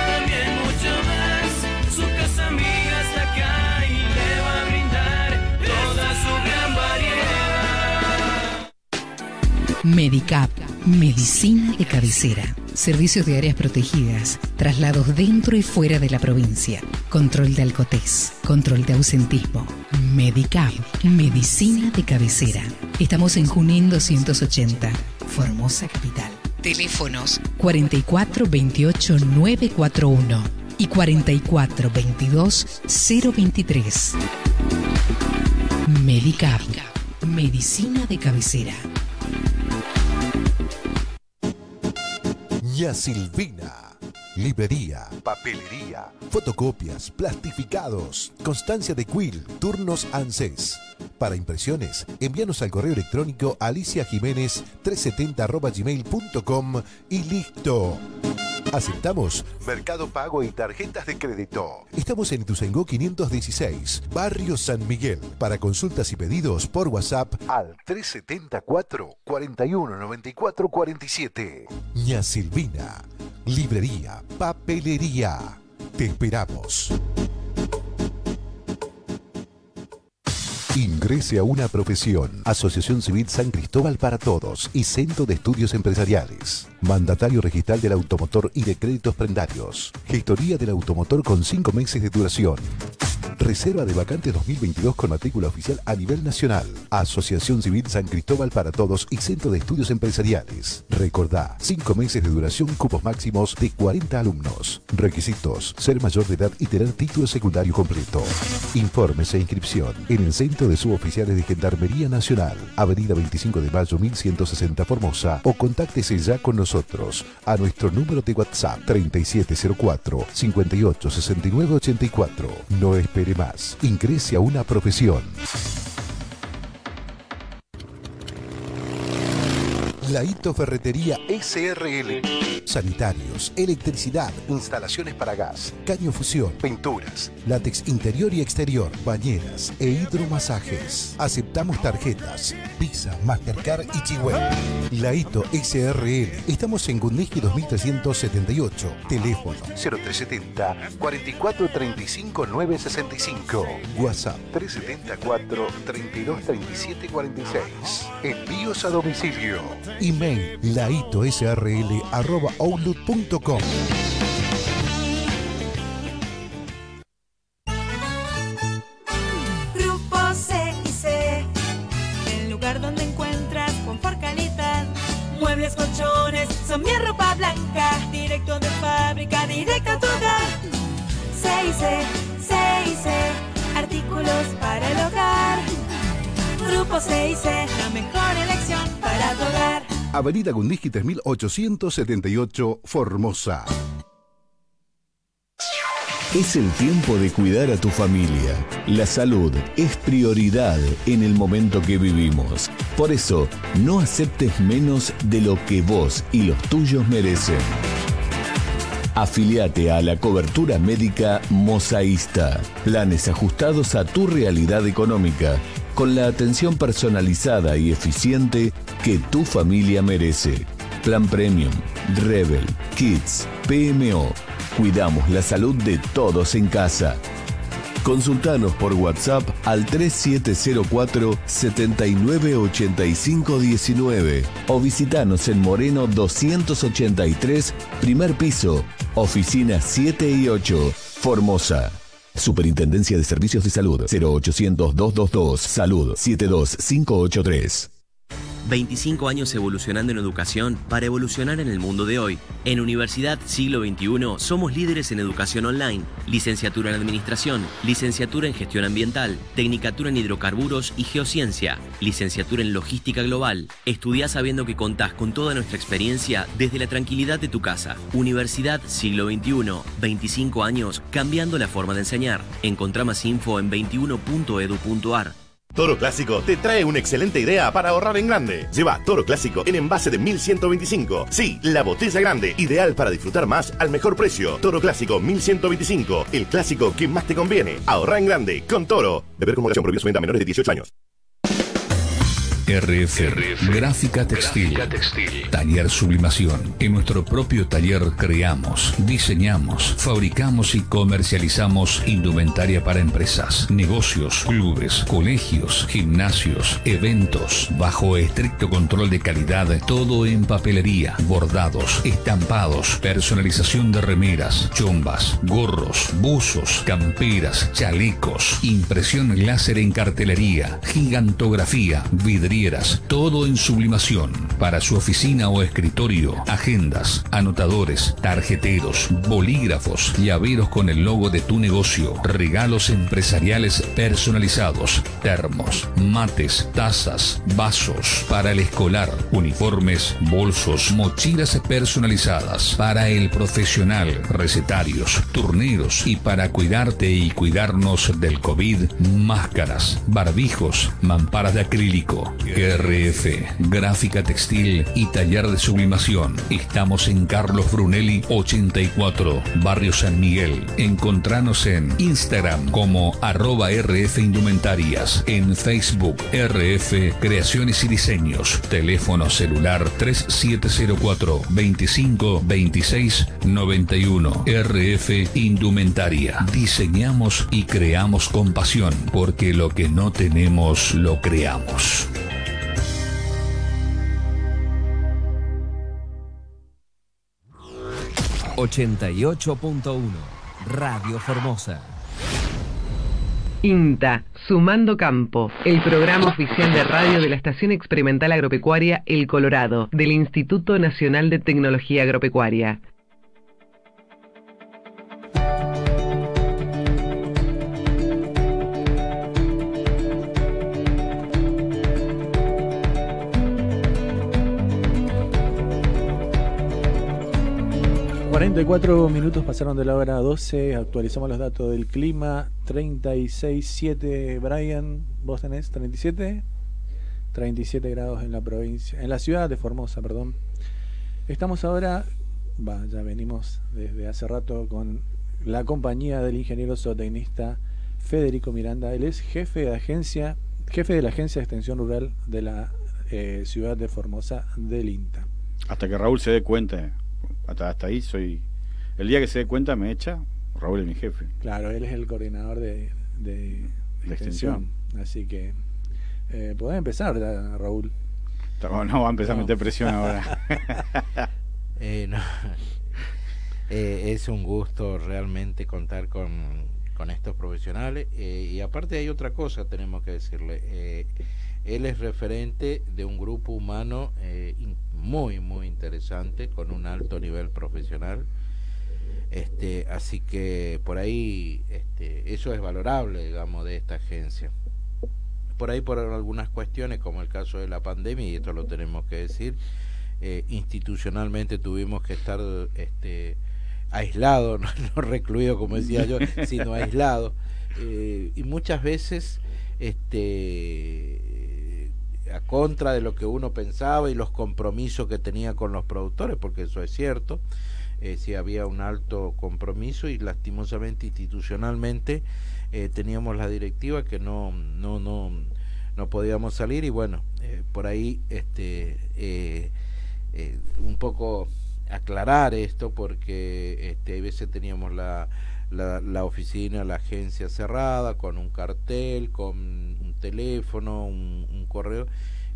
Medicap, medicina de cabecera. Servicios de áreas protegidas, traslados dentro y fuera de la provincia, control de alcotés, control de ausentismo. Medicap, medicina de cabecera. Estamos en Junín 280, Formosa Capital. Teléfonos 44 28 941 y 44 22 023. Medicap, medicina de cabecera. Ña Silvina. Librería, papelería, fotocopias, plastificados, constancia de quill, turnos ANSES. Para impresiones, envíanos al correo electrónico Alicia Jiménez 370 gmail.com y listo. Aceptamos Mercado Pago y tarjetas de crédito. Estamos en Ituzaingó 516, Barrio San Miguel. Para consultas y pedidos por WhatsApp al 374 41 94 47. Ña Silvina. Librería, papelería. Te esperamos. Ingrese a una profesión. Asociación Civil San Cristóbal para Todos y Centro de Estudios Empresariales. Mandatario registral del automotor y de créditos prendarios. Gestoría del automotor con cinco meses de duración. Reserva de vacantes 2022 con matrícula oficial a nivel nacional. Asociación Civil San Cristóbal para Todos y Centro de Estudios Empresariales. Recordá, 5 meses de duración, cupos máximos de 40 alumnos. Requisitos, ser mayor de edad y tener título secundario completo. Informes e inscripción en el Centro de Suboficiales de Gendarmería Nacional, Avenida 25 de Mayo 1160 Formosa o contáctese ya con nosotros a nuestro número de WhatsApp 3704 586984. No espere más. Ingrese a una profesión. Laito Ferretería SRL. Sanitarios, electricidad, instalaciones para gas, caño fusión, pinturas, látex interior y exterior, bañeras e hidromasajes. Aceptamos tarjetas, Visa, Mastercard y Chihuahua. Laito SRL. Estamos en Gundiski 2378. Teléfono 0370 4435 965. WhatsApp 374 323746. Envíos a domicilio. Email laitosrl.outlook.com. Grupo C el lugar donde encuentras confort calidad. Muebles, colchones, son mi ropa blanca. Directo de fábrica, directo a tu hogar. C artículos para el hogar. Grupo C la mejor elección para tu hogar. Avenida Gundisky 3878, Formosa. Es el tiempo de cuidar a tu familia. La salud es prioridad en el momento que vivimos. Por eso, no aceptes menos de lo que vos y los tuyos merecen. Afiliate a la cobertura médica Mosaísta. Planes ajustados a tu realidad económica, con la atención personalizada y eficiente que tu familia merece. Plan Premium, Rebel, Kids, PMO Cuidamos la salud de todos en casa. Consultanos por WhatsApp al 3704 798519 o visitanos en Moreno 283, primer piso, oficina 7 y 8, Formosa. Superintendencia de Servicios de Salud 0800 222 Salud 72583. 25 años evolucionando en educación para evolucionar en el mundo de hoy. En Universidad Siglo XXI somos líderes en educación online, licenciatura en administración, licenciatura en gestión ambiental, tecnicatura en hidrocarburos y geociencia, licenciatura en logística global. Estudia sabiendo que contás con toda nuestra experiencia desde la tranquilidad de tu casa. Universidad Siglo XXI, 25 años cambiando la forma de enseñar. Encontrá más info en 21.edu.ar. Toro Clásico te trae una excelente idea para ahorrar en grande. Lleva Toro Clásico en envase de 1125. Sí, la botella grande, ideal para disfrutar más al mejor precio. Toro Clásico 1125, el clásico que más te conviene. Ahorra en grande con Toro. Beber con moderación su venta a menores de 18 años. RF, Gráfica textil, Taller Sublimación. En nuestro propio taller creamos, diseñamos, fabricamos y comercializamos indumentaria para empresas, negocios, clubes, colegios, gimnasios, eventos, bajo estricto control de calidad, todo en papelería, bordados, estampados, personalización de remeras, chombas, gorros, buzos, camperas, chalecos, impresión láser en cartelería, gigantografía, vidrio todo en sublimación. Para su oficina o escritorio, agendas, anotadores, tarjeteros, bolígrafos, llaveros con el logo de tu negocio, regalos empresariales personalizados, termos, mates, tazas, vasos, para el escolar, uniformes, bolsos, mochilas personalizadas, para el profesional, recetarios, turneros y para cuidarte y cuidarnos del COVID, máscaras, barbijos, mamparas de acrílico, RF, gráfica textil y taller de sublimación. Estamos en Carlos Brunelli 84, Barrio San Miguel. Encontranos en Instagram como arroba RF Indumentarias, en Facebook RF Creaciones y Diseños, teléfono celular 3704 25 26 91 RF Indumentaria. Diseñamos y creamos con pasión, porque lo que no tenemos lo creamos. 88.1 Radio Formosa. INTA, Sumando Campo, el programa oficial de radio de la Estación Experimental Agropecuaria El Colorado, del Instituto Nacional de Tecnología Agropecuaria. 44 minutos pasaron de la hora 12, actualizamos los datos del clima, 36.7 Brian, vos tenés 37, 37 grados en la provincia, en la ciudad de Formosa, perdón. Estamos ahora, va, ya venimos desde hace rato con la compañía del ingeniero zootecnista Federico Miranda, él es jefe de agencia, jefe de la agencia de extensión rural de la eh, ciudad de Formosa del INTA. Hasta que Raúl se dé cuenta hasta, ahí soy. El día que se dé cuenta me echa, Raúl es mi jefe. Claro, él es el coordinador de, de, extensión. Así que eh, podés empezar, Raúl. No, va a empezar a meter presión ahora. Eh, no. Eh, es un gusto realmente contar con, con estos profesionales. eh, y aparte hay otra cosa, tenemos que decirle. eh, él es referente de un grupo humano eh, muy, muy interesante, con un alto nivel profesional. Este, así que por ahí este, eso es valorable, digamos, de esta agencia. Por ahí por algunas cuestiones, como el caso de la pandemia, y esto lo tenemos que decir, eh, institucionalmente tuvimos que estar este, aislados, no, no recluidos como decía yo, sino aislados. Eh, y muchas veces este, a contra de lo que uno pensaba y los compromisos que tenía con los productores, porque eso es cierto, eh, sí había un alto compromiso y lastimosamente institucionalmente eh, teníamos la directiva que no no no no podíamos salir y bueno eh, por ahí este un poco aclarar esto porque este a veces teníamos la, la, la oficina la agencia cerrada con un cartel con un teléfono un, un correo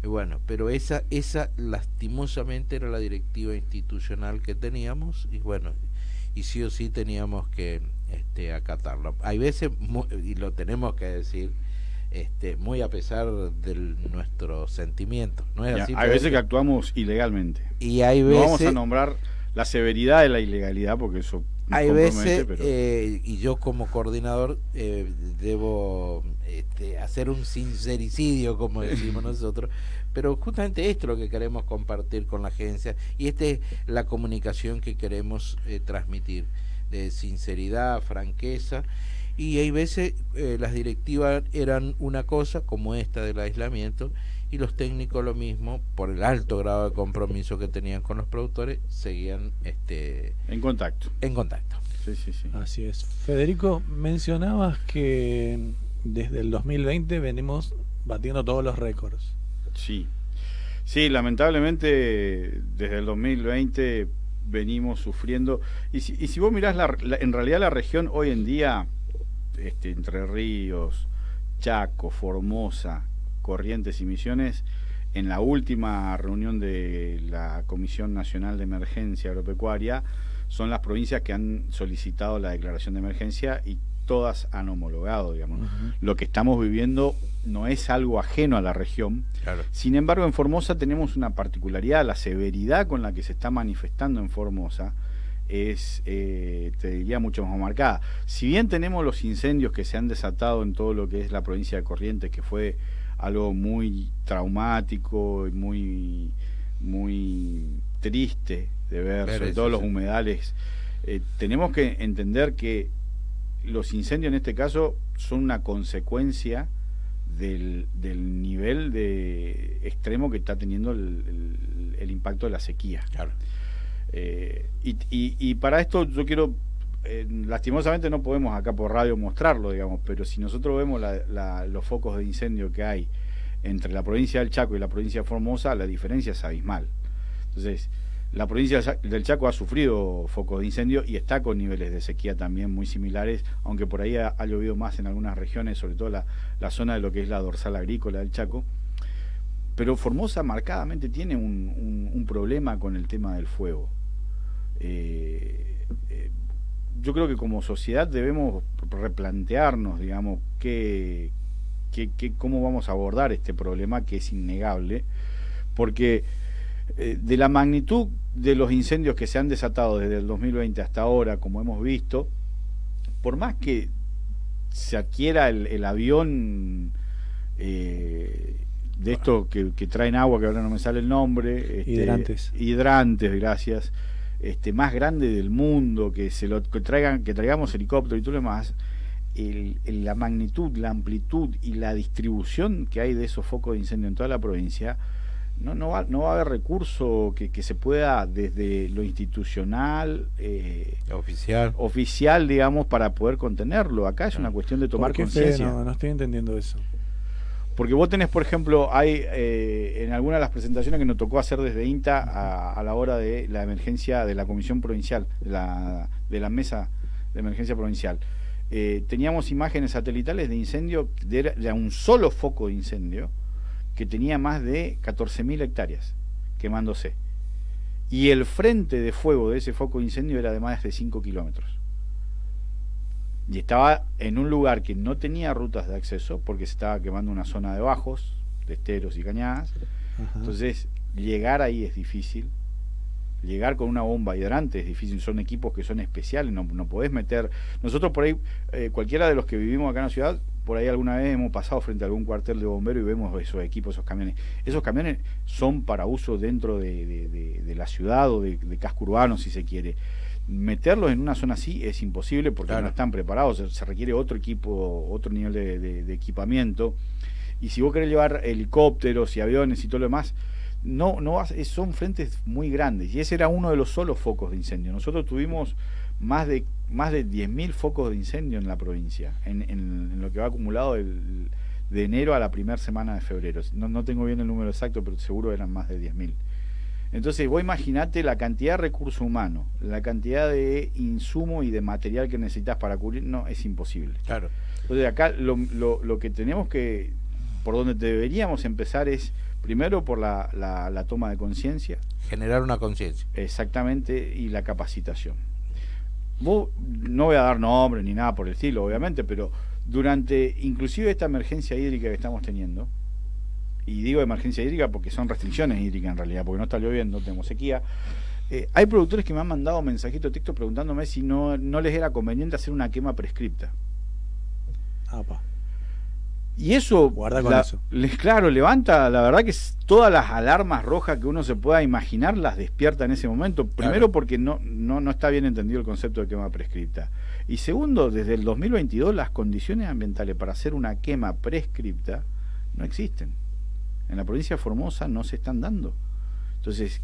y bueno, pero esa, esa lastimosamente era la directiva institucional que teníamos y bueno, y sí o sí teníamos que este, acatarlo. Hay veces, y lo tenemos que decir, este, muy a pesar de nuestros sentimientos. ¿no es Ya, así, hay veces que actuamos ilegalmente. Y hay No vamos a nombrar la severidad de la ilegalidad porque eso Hay veces, pero- eh, y yo como coordinador eh, debo este, hacer un sincericidio, como decimos nosotros, pero justamente esto es lo que queremos compartir con la agencia y esta es la comunicación que queremos eh, transmitir, de sinceridad, franqueza, y hay veces eh, las directivas eran una cosa como esta del aislamiento y los técnicos lo mismo, por el alto grado de compromiso que tenían con los productores, seguían este, en contacto. En contacto. Sí, sí, sí. Así es. Federico, mencionabas que desde el 2020 venimos batiendo todos los récords. Sí. Sí, lamentablemente desde el 2020 venimos sufriendo. Y si, y si vos mirás, la, la- en realidad la región hoy en día, este, Entre Ríos, Chaco, Formosa, Corrientes y Misiones, en la última reunión de la Comisión Nacional de Emergencia Agropecuaria, son las provincias que han solicitado la declaración de emergencia y todas han homologado, digamos. Lo que estamos viviendo no es algo ajeno a la región. Sin embargo, en Formosa tenemos una particularidad, la severidad con la que se está manifestando en Formosa es, eh, te diría, mucho más marcada. Si bien tenemos los incendios que se han desatado en todo lo que es la provincia de Corrientes, que fue algo muy traumático y muy, muy triste de ver, sobre todo los humedales, eh, tenemos que entender que los incendios en este caso son una consecuencia del, del nivel de extremo que está teniendo el, el- el impacto de la sequía. Eh, y, y- y para esto yo quiero, eh, lastimosamente no podemos acá por radio mostrarlo, digamos, pero si nosotros vemos los focos de incendio que hay entre la provincia del Chaco y la provincia de Formosa, la diferencia es abismal. Entonces, la provincia del Cha- del Chaco ha sufrido focos de incendio y está con niveles de sequía también muy similares, aunque por ahí ha, llovido más en algunas regiones, sobre todo la, la zona de lo que es la dorsal agrícola del Chaco. Pero Formosa marcadamente tiene un problema con el tema del fuego. Eh, eh, yo creo que como sociedad debemos replantearnos, digamos, qué, qué- qué- cómo vamos a abordar este problema que es innegable, porque eh, de la magnitud de los incendios que se han desatado desde el 2020 hasta ahora, como hemos visto, por más que se adquiera el, el avión eh, de esto que, que traen agua, que ahora no me sale el nombre, este, Hidrantes. hidrantes, gracias, este más grande del mundo, que se lo que traigan, que traigamos helicóptero y todo lo demás, el- el- la magnitud, la amplitud y la distribución que hay de esos focos de incendio en toda la provincia, no, no, va, no va a haber recurso que, que se pueda desde lo institucional, eh, oficial, oficial, digamos, para poder contenerlo. Acá es una cuestión de tomar conciencia. No, no estoy entendiendo eso. Porque vos tenés, por ejemplo, hay eh, en algunas de las presentaciones que nos tocó hacer desde INTA a, a la hora de la emergencia de la Comisión Provincial, de la, de la Mesa de Emergencia Provincial, eh, teníamos imágenes satelitales de incendio, de, de un solo foco de incendio, que tenía más de 14.000 hectáreas quemándose. Y el frente de fuego de ese foco de incendio era de más de 5 kilómetros. Y estaba en un lugar que no tenía rutas de acceso porque se estaba quemando una zona de bajos, de esteros y cañadas. Entonces, llegar ahí es difícil. Llegar con una bomba hidrante es difícil. Son equipos que son especiales, no, no podés meter. Nosotros por ahí, eh, cualquiera de los que vivimos acá en la ciudad, por ahí alguna vez hemos pasado frente a algún cuartel de bomberos y vemos esos equipos, esos camiones. Esos camiones son para uso dentro de, de- de la ciudad o de, de casco urbano, si se quiere. Meterlos en una zona así es imposible porque no están preparados, se, se requiere otro equipo, otro nivel de, de- de equipamiento. Y si vos querés llevar helicópteros y aviones y todo lo demás, no, no son frentes muy grandes. Y ese era uno de los solos focos de incendio. Nosotros tuvimos más de más de 10.000 focos de incendio en la provincia, en, en- en lo que va acumulado el- de enero a la primera semana de febrero. No, no tengo bien el número exacto, pero seguro eran más de 10.000. Entonces, vos imaginate la cantidad de recurso humano, la cantidad de insumo y de material que necesitas para cubrir, no, es imposible. Claro. Entonces, acá lo, lo- lo que tenemos que, por donde deberíamos empezar es, primero, por la, la- la toma de conciencia. Generar una conciencia. Exactamente, y la capacitación. Vos, no voy a dar nombres ni nada por el estilo, obviamente, pero durante inclusive esta emergencia hídrica que estamos teniendo, y digo emergencia hídrica porque son restricciones hídricas en realidad, porque no está lloviendo, tenemos sequía, eh, hay productores que me han mandado mensajitos de texto preguntándome si no, no les era conveniente hacer una quema prescripta. Apa. Y eso, Guarda con la- eso. les- claro, levanta, la verdad que todas las alarmas rojas que uno se pueda imaginar las despierta en ese momento. Primero porque no, no, no está bien entendido el concepto de quema prescripta. Y segundo, desde el 2022 las condiciones ambientales para hacer una quema prescripta no existen. En la provincia de Formosa no se están dando. Entonces,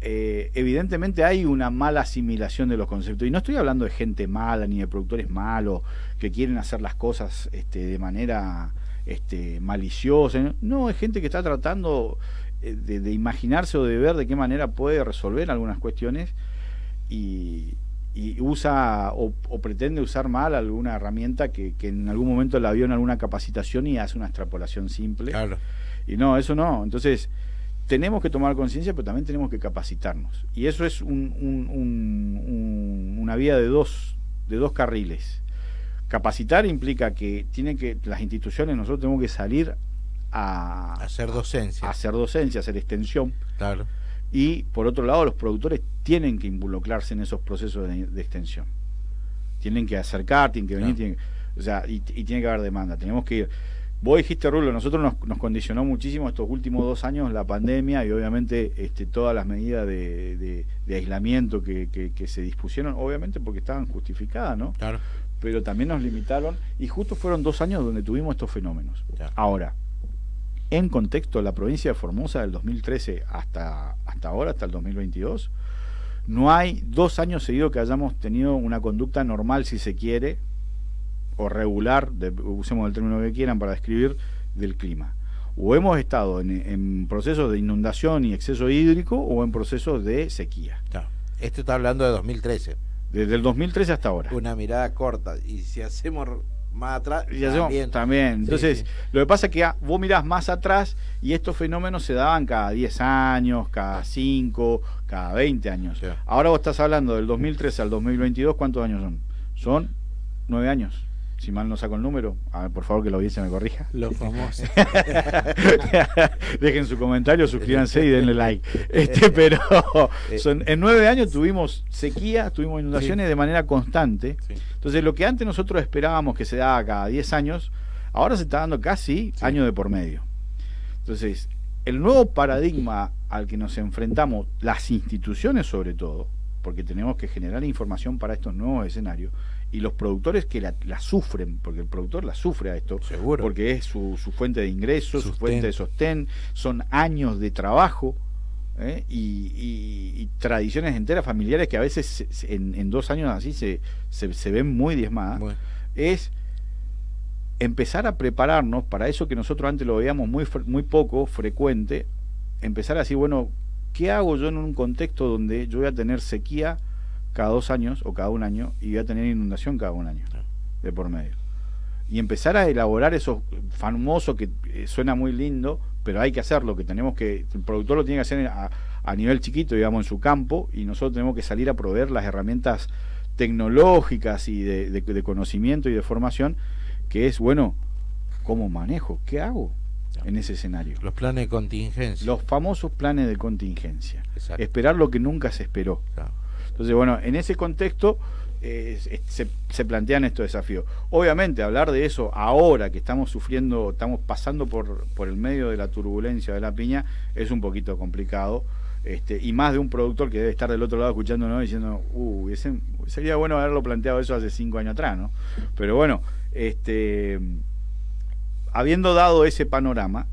eh, evidentemente hay una mala asimilación de los conceptos. Y no estoy hablando de gente mala ni de productores malos que quieren hacer las cosas este, de manera este, maliciosa. No, es gente que está tratando eh, de, de imaginarse o de ver de qué manera puede resolver algunas cuestiones y, y usa o, pretende usar mal alguna herramienta que, que en algún momento la vio en alguna capacitación y hace una extrapolación simple. Claro. Y no, eso no. Entonces, tenemos que tomar conciencia, pero también tenemos que capacitarnos. Y eso es un- un- un- un- una vía de dos, de dos carriles. Capacitar implica que tienen que las instituciones, nosotros tenemos que salir a hacer docencia, a hacer docencia, hacer extensión. Claro. Y por otro lado, los productores tienen que involucrarse en esos procesos de, de extensión. Tienen que acercar, tienen que venir, tienen- o sea, y, y tiene que haber demanda. Tenemos que ir. Vos dijiste, Rulo, nosotros nos, nos condicionó muchísimo estos últimos dos años la pandemia y obviamente este, todas las medidas de, de- de aislamiento que, que- que se dispusieron, obviamente porque estaban justificadas, ¿no? Claro. Pero también nos limitaron y justo fueron dos años donde tuvimos estos fenómenos. Ahora, en contexto, la provincia de Formosa del 2013 hasta, hasta ahora, hasta el 2022, no hay dos años seguidos que hayamos tenido una conducta normal, si se quiere, o regular, de- usemos el término que quieran para describir, del clima. O hemos estado en, en procesos de inundación y exceso hídrico o en procesos de sequía. Esto está hablando de 2013. Desde el 2013 hasta ahora. Una mirada corta. Y si hacemos más atrás, Y hacemos- también. Entonces, sí. lo que pasa es que ah, vos mirás más atrás y estos fenómenos se daban cada 10 años, cada 5, cada 20 años. Ahora vos estás hablando del 2013 al 2022, ¿cuántos años son? Son 9 años. Si mal no saco el número, a ver, por favor que la audiencia me corrija. Los famosos. Dejen su comentario, suscríbanse y denle like. Este, pero son, en nueve años tuvimos sequía, tuvimos inundaciones de manera constante. Entonces, lo que antes nosotros esperábamos que se daba cada 10 años, ahora se está dando casi año de por medio. Entonces, el nuevo paradigma al que nos enfrentamos, las instituciones sobre todo, porque tenemos que generar información para estos nuevos escenarios, y los productores que la, la sufren, porque el productor la sufre a esto, porque es su, su fuente de ingresos, su fuente de sostén, son años de trabajo ¿eh? y, y- y tradiciones enteras familiares que a veces se- se- en, en dos años así se, se, se ven muy diezmadas, es empezar a prepararnos para eso que nosotros antes lo veíamos muy, muy poco frecuente, empezar a decir, bueno, ¿qué hago yo en un contexto donde yo voy a tener sequía cada dos años o cada un año y voy a tener inundación cada un año de por medio? Y empezar a elaborar esos famosos que eh, suena muy lindo, pero hay que hacerlo, que tenemos que, el productor lo tiene que hacer a, a nivel chiquito, digamos, en su campo, y nosotros tenemos que salir a proveer las herramientas tecnológicas y de, de- de conocimiento y de formación, que es, bueno, ¿cómo manejo? ¿Qué hago en ese escenario? Los planes de contingencia. Los famosos planes de contingencia. Exacto. Esperar lo que nunca se esperó. Entonces, bueno, en ese contexto eh, se, plantean estos desafíos. Obviamente, hablar de eso ahora que estamos sufriendo, estamos pasando por, por el medio de la turbulencia de la piña, es un poquito complicado. Este, y más de un productor que debe estar del otro lado escuchándonos diciendo, uh, sería bueno haberlo planteado eso hace cinco años atrás, ¿no? Pero bueno, este, habiendo dado ese panorama,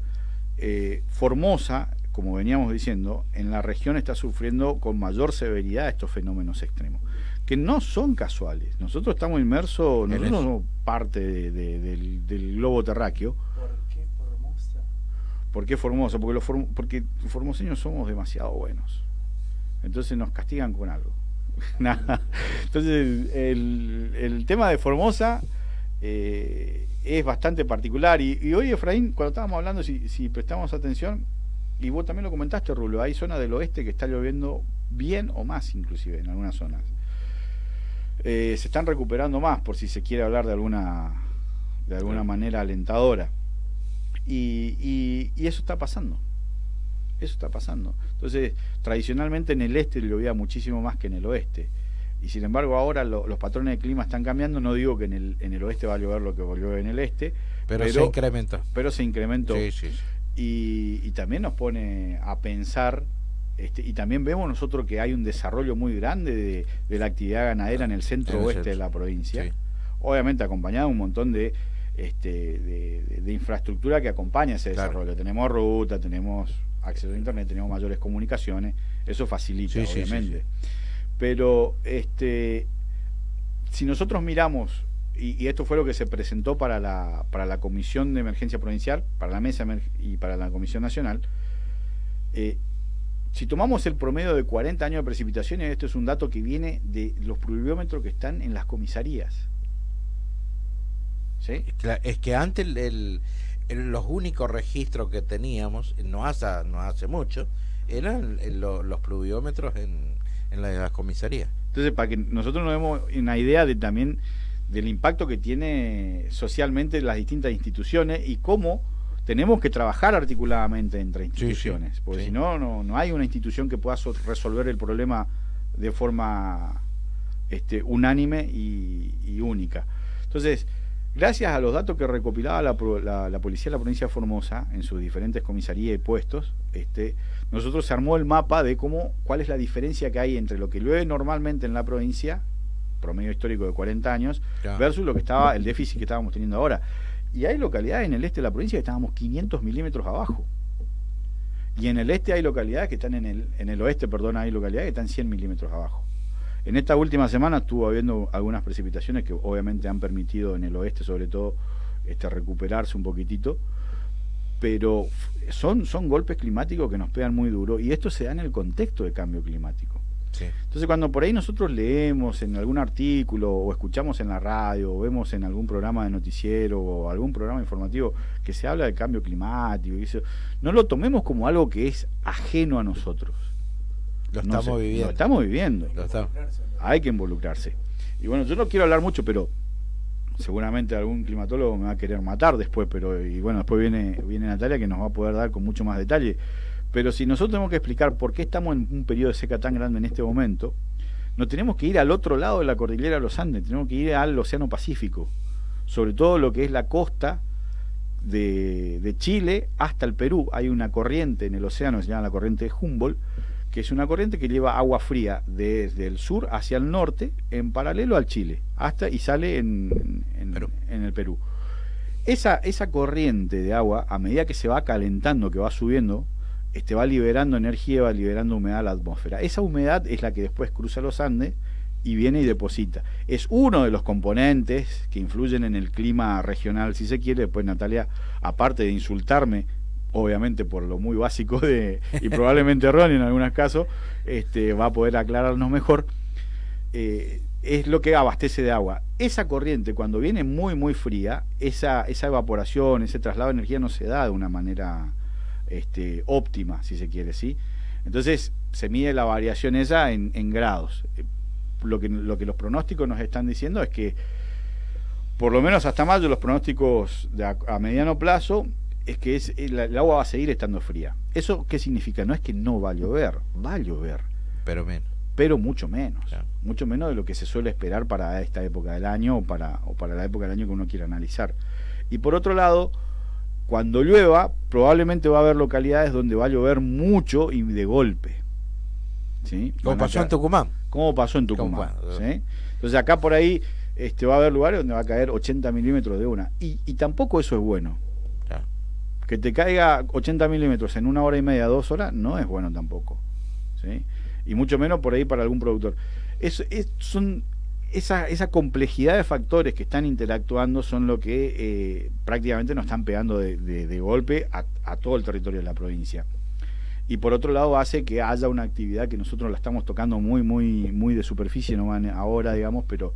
eh, Formosa, como veníamos diciendo, en la región está sufriendo con mayor severidad estos fenómenos extremos, que no son casuales. Nosotros estamos inmersos, nosotros somos parte de- de- del, del globo terráqueo. ¿Por qué Formosa? ¿Por qué Formosa? Porque los form- porque los formoseños somos demasiado buenos. Entonces nos castigan con algo. Nada. Entonces el, el tema de Formosa eh, es bastante particular. Y, y hoy, Efraín, cuando estábamos hablando, si, si prestamos atención, y vos también lo comentaste, Rulo, hay zonas del oeste que está lloviendo bien o más inclusive en algunas zonas. Eh, se están recuperando más, por si se quiere hablar de alguna, de alguna manera alentadora. Y, y- y eso está pasando. Eso está pasando. Entonces, tradicionalmente en el este llovía muchísimo más que en el oeste. Y sin embargo, ahora lo- los patrones de clima están cambiando. No digo que en el, en el oeste va a llover lo que volvió en el este, Pero se incrementó. Pero se incrementó. Sí, sí, sí. Y, y también nos pone a pensar. Este, y también vemos nosotros que hay un desarrollo muy grande de, de la actividad ganadera en el centro En el oeste centro. de la provincia. Sí. Obviamente acompañado de un montón de, este, de, infraestructura que acompaña ese Claro. desarrollo. Tenemos ruta, tenemos acceso a internet, tenemos mayores comunicaciones, eso facilita, Sí, sí, sí, obviamente. Pero este, si nosotros miramos, y, y esto fue lo que se presentó para la, para la Comisión de Emergencia Provincial, para la Mesa y para la Comisión Nacional, eh, si tomamos el promedio de 40 años de precipitaciones, esto es un dato que viene de los pluviómetros que están en las comisarías. ¿Sí? Es que antes el- el- el- los únicos registros que teníamos, no hace, no hace mucho, eran lo- los pluviómetros en, en la- las comisarías. Entonces, para que nosotros nos demos una idea de también del impacto que tiene socialmente las distintas instituciones y cómo tenemos que trabajar articuladamente entre instituciones, porque sí. si no, no, no hay una institución que pueda so- resolver el problema de forma este, unánime y, y única. Entonces, gracias a los datos que recopilaba la, la- la policía de la provincia de Formosa en sus diferentes comisarías y puestos, este, nosotros se armó el mapa de cómo, cuál es la diferencia que hay entre lo que llueve normalmente en la provincia, promedio histórico de 40 años, versus lo que estaba, el déficit que estábamos teniendo ahora. Y hay localidades en el este de la provincia que estábamos 500 milímetros abajo. Y en el este hay localidades que están en el, en el oeste, perdón, hay localidades que están 100 milímetros abajo. En esta última semana estuvo habiendo algunas precipitaciones que obviamente han permitido en el oeste, sobre todo, este, recuperarse un poquitito, pero son, son golpes climáticos que nos pegan muy duro y esto se da en el contexto de cambio climático. Sí. Entonces cuando por ahí nosotros leemos en algún artículo o escuchamos en la radio o vemos en algún programa de noticiero o algún programa informativo que se habla de cambio climático, y eso, no lo tomemos como algo que es ajeno a nosotros. Lo No estamos sé, viviendo. Lo estamos viviendo. Lo estamos. Hay que involucrarse. Y bueno, yo no quiero hablar mucho, pero seguramente algún climatólogo me va a querer matar después, pero y bueno, después viene, viene Natalia que nos va a poder dar con mucho más detalle. Pero si nosotros tenemos que explicar por qué estamos en un periodo de seca tan grande en este momento, nos tenemos que ir al otro lado de la cordillera de los Andes, tenemos que ir al Océano Pacífico, sobre todo lo que es la costa de, de Chile hasta el Perú. Hay una corriente en el océano, que se llama la corriente de Humboldt, que es una corriente que lleva agua fría desde el sur hacia el norte, en paralelo al Chile, hasta y sale en, en- en el Perú. Esa, esa corriente de agua, a medida que se va calentando, que va subiendo, este, va liberando energía, va liberando humedad a la atmósfera. Esa humedad es la que después cruza los Andes y viene y deposita. Es uno de los componentes que influyen en el clima regional, si se quiere. Después Natalia, aparte de insultarme, obviamente por lo muy básico de, y probablemente erróneo en algunos casos, este, va a poder aclararnos mejor. Eh, es lo que abastece de agua. Esa corriente, cuando viene muy, muy fría, esa, esa evaporación, ese traslado de energía no se da de una manera este, óptima, si se quiere, ¿sí? Entonces se mide la variación esa en, en grados. Eh, Lo que, lo que los pronósticos nos están diciendo es que por lo menos hasta mayo los pronósticos de a, a mediano plazo es que es, el, el agua va a seguir estando fría. ¿Eso qué significa? No es que no va a llover, va a llover. Pero menos. Pero mucho menos. Mucho menos de lo que se suele esperar para esta época del año o para, o para la época del año que uno quiera analizar. Y por otro lado, cuando llueva, probablemente va a haber localidades donde va a llover mucho y de golpe. ¿Sí? Como pasó en Tucumán. Como pasó en Tucumán. Entonces acá por ahí este, va a haber lugares donde va a caer 80 milímetros de una. Y, y tampoco eso es bueno. Que te caiga 80 milímetros en una hora y media, dos horas, no es bueno tampoco. ¿sí? Y mucho menos por ahí para algún productor. Es, es- son esa, esa complejidad de factores que están interactuando son lo que eh, prácticamente nos están pegando de, de- de golpe a, a todo el territorio de la provincia. Y por otro lado hace que haya una actividad que nosotros la estamos tocando muy, muy, muy de superficie, no van ahora, digamos, pero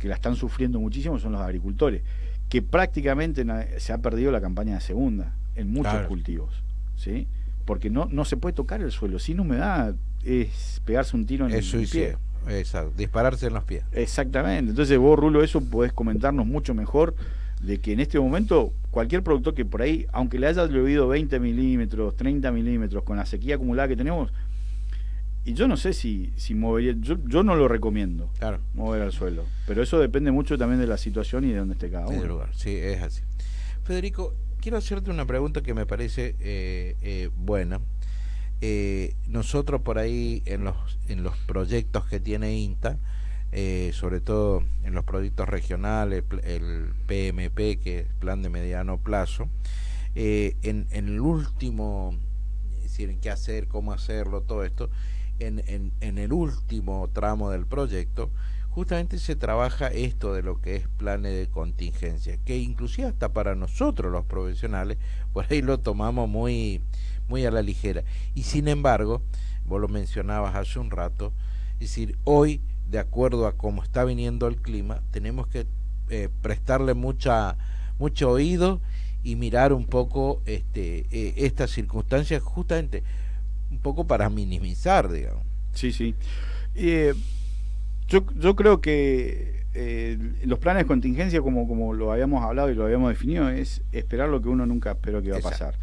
que la están sufriendo muchísimo son los agricultores, que prácticamente se ha perdido la campaña de segunda en muchos Claro. cultivos, ¿sí? Porque no, no se puede tocar el suelo, sin humedad es pegarse un tiro en Es el pie. Exacto. Dispararse en los pies. Exactamente. Entonces vos, Rulo, eso podés comentarnos mucho mejor de que en este momento cualquier productor que por ahí, aunque le haya llovido 20 milímetros, 30 milímetros con la sequía acumulada que tenemos, y yo no sé si, si movería, yo, yo no lo recomiendo Claro. mover al suelo, pero eso depende mucho también de la situación y de dónde esté cada uno. lugar. Sí, es así. Federico, quiero hacerte una pregunta que me parece eh, eh, buena. Eh, nosotros por ahí en los, en los proyectos que tiene INTA, eh, sobre todo en los proyectos regionales, el PMP, que es Plan de Mediano Plazo, eh, en, en el último, es decir, qué hacer, cómo hacerlo, todo esto, en, en, en el último tramo del proyecto, justamente se trabaja esto de lo que es planes de contingencia, que inclusive hasta para nosotros los profesionales, por ahí lo tomamos muy, muy a la ligera. Y sin embargo, vos lo mencionabas hace un rato, es decir, hoy, de acuerdo a cómo está viniendo el clima, tenemos que eh, prestarle mucha, mucho oído y mirar un poco este, eh, estas circunstancias justamente un poco para minimizar, digamos. Sí, sí. Eh, yo, yo creo que eh, los planes de contingencia, como, como lo habíamos hablado y lo habíamos definido, es esperar lo que uno nunca esperó que iba a pasar.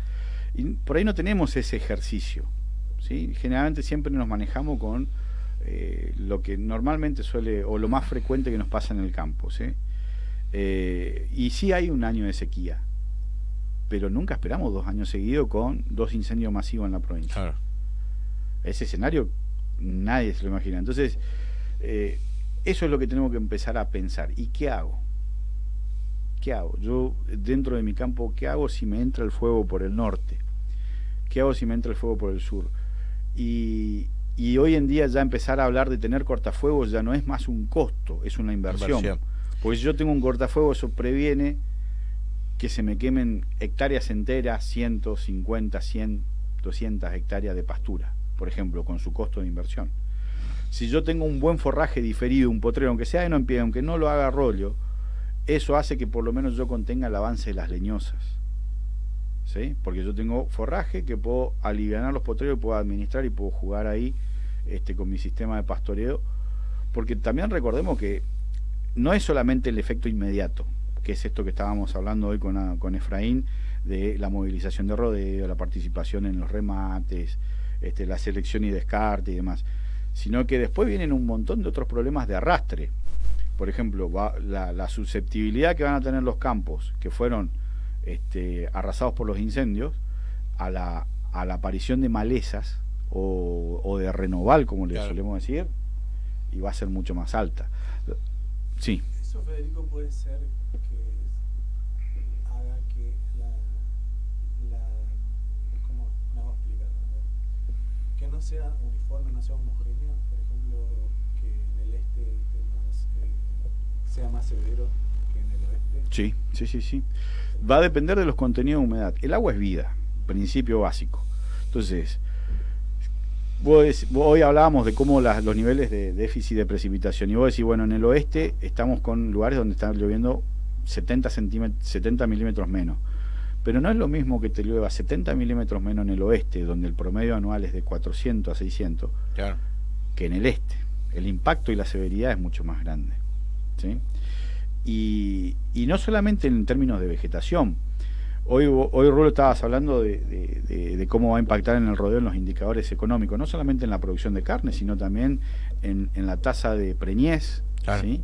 Y por ahí no tenemos ese ejercicio. ¿sí? Generalmente siempre nos manejamos con eh, lo que normalmente suele, o lo más frecuente que nos pasa en el campo. ¿sí? Eh, y sí hay un año de sequía, pero nunca esperamos dos años seguidos con dos incendios masivos en la provincia. Ese escenario nadie se lo imagina. Entonces, eh, eso es lo que tenemos que empezar a pensar. ¿Y qué hago? ¿Qué hago? Yo, dentro de mi campo, ¿qué hago si me entra el fuego por el norte? ¿Qué hago si me entra el fuego por el sur? Y, y hoy en día ya empezar a hablar de tener cortafuegos ya no es más un costo, es una inversión. Inversión. Porque si yo tengo un cortafuego, eso previene que se me quemen hectáreas enteras, 150, 100, 200 hectáreas de pastura, por ejemplo, con su costo de inversión. Si yo tengo un buen forraje diferido, un potrero, aunque sea de no en pie, aunque no lo haga rollo, eso hace que por lo menos yo contenga el avance de las leñosas. ¿Sí? Porque yo tengo forraje que puedo aliviar los potreros, puedo administrar y puedo jugar ahí este, con mi sistema de pastoreo. Porque también recordemos que no es solamente el efecto inmediato, que es esto que estábamos hablando hoy con, con Efraín, de la movilización de rodeo, la participación en los remates, este, la selección y descarte y demás, sino que después vienen un montón de otros problemas de arrastre. Por ejemplo, va- la susceptibilidad que van a tener los campos que fueron este, arrasados por los incendios a la, a la aparición de malezas o, o de renoval, como le Claro. solemos decir, y va a ser mucho más alta. Sí. Eso, Federico, puede ser que haga que la. la ¿Cómo me hago explicar? A ver. Que no sea uniforme, no sea homogéneo. Por ejemplo, que en el este esté más, eh, sea más severo que en el oeste. Sí, sí, sí, sí. Va a depender de los contenidos de humedad. El agua es vida, principio básico. Entonces, vos hoy hablábamos de cómo las- los niveles de déficit de precipitación. Y vos decís, bueno, en el oeste estamos con lugares donde están lloviendo 70, centímet- 70 milímetros menos. Pero no es lo mismo que te llueva 70 milímetros menos en el oeste, donde el promedio anual es de 400 a 600, que en el este. El impacto y la severidad es mucho más grande. ¿sí? Y, y no solamente en términos de vegetación. Hoy, hoy Rulo estabas hablando de, de- de cómo va a impactar en el rodeo en los indicadores económicos, no solamente en la producción de carne, sino también en, en la tasa de preñez, ¿sí?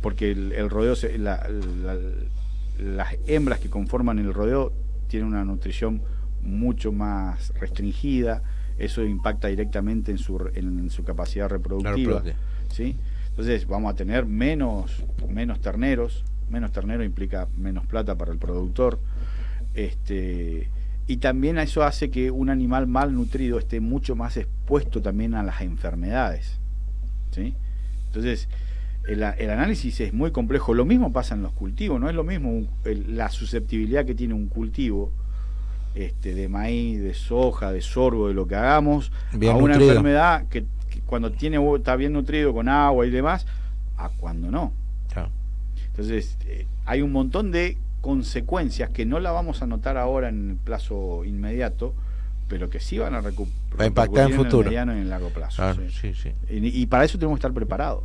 porque el, el rodeo, se- la- la- las hembras que conforman el rodeo tienen una nutrición mucho más restringida, eso impacta directamente en su, re- en su capacidad reproductiva. Reproductiva. ¿sí? Entonces vamos a tener menos, menos terneros, menos ternero implica menos plata para el productor. Este, y también eso hace que un animal mal nutrido esté mucho más expuesto también a las enfermedades. ¿sí? Entonces, el, análisis es muy complejo. Lo mismo pasa en los cultivos, no es lo mismo un- el- la susceptibilidad que tiene un cultivo este, de maíz, de soja, de sorgo, de lo que hagamos, Bien a una nutrido. enfermedad que cuando tiene está bien nutrido con agua y demás, a cuando no. Entonces, eh, hay un montón de consecuencias que no la vamos a notar ahora en el plazo inmediato, pero que sí van a recu- a impactar en futuro. el mediano y en el largo plazo. Claro, sí. sí, sí. Y, y para eso tenemos que estar preparados.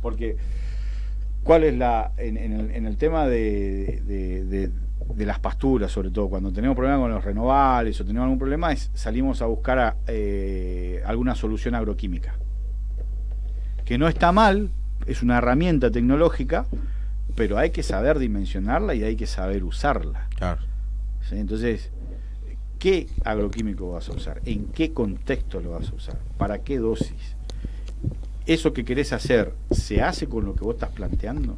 Porque, ¿cuál es la. En, en el, en el tema de, de- de- de las pasturas, sobre todo, cuando tenemos problemas con los renovables o tenemos algún problema, es, salimos a buscar a, eh, alguna solución agroquímica. Que no está mal, es una herramienta tecnológica, pero hay que saber dimensionarla y hay que saber usarla. ¿Sí? Entonces, ¿qué agroquímico vas a usar? ¿En qué contexto lo vas a usar? ¿Para qué dosis? ¿Eso que querés hacer se hace con lo que vos estás planteando?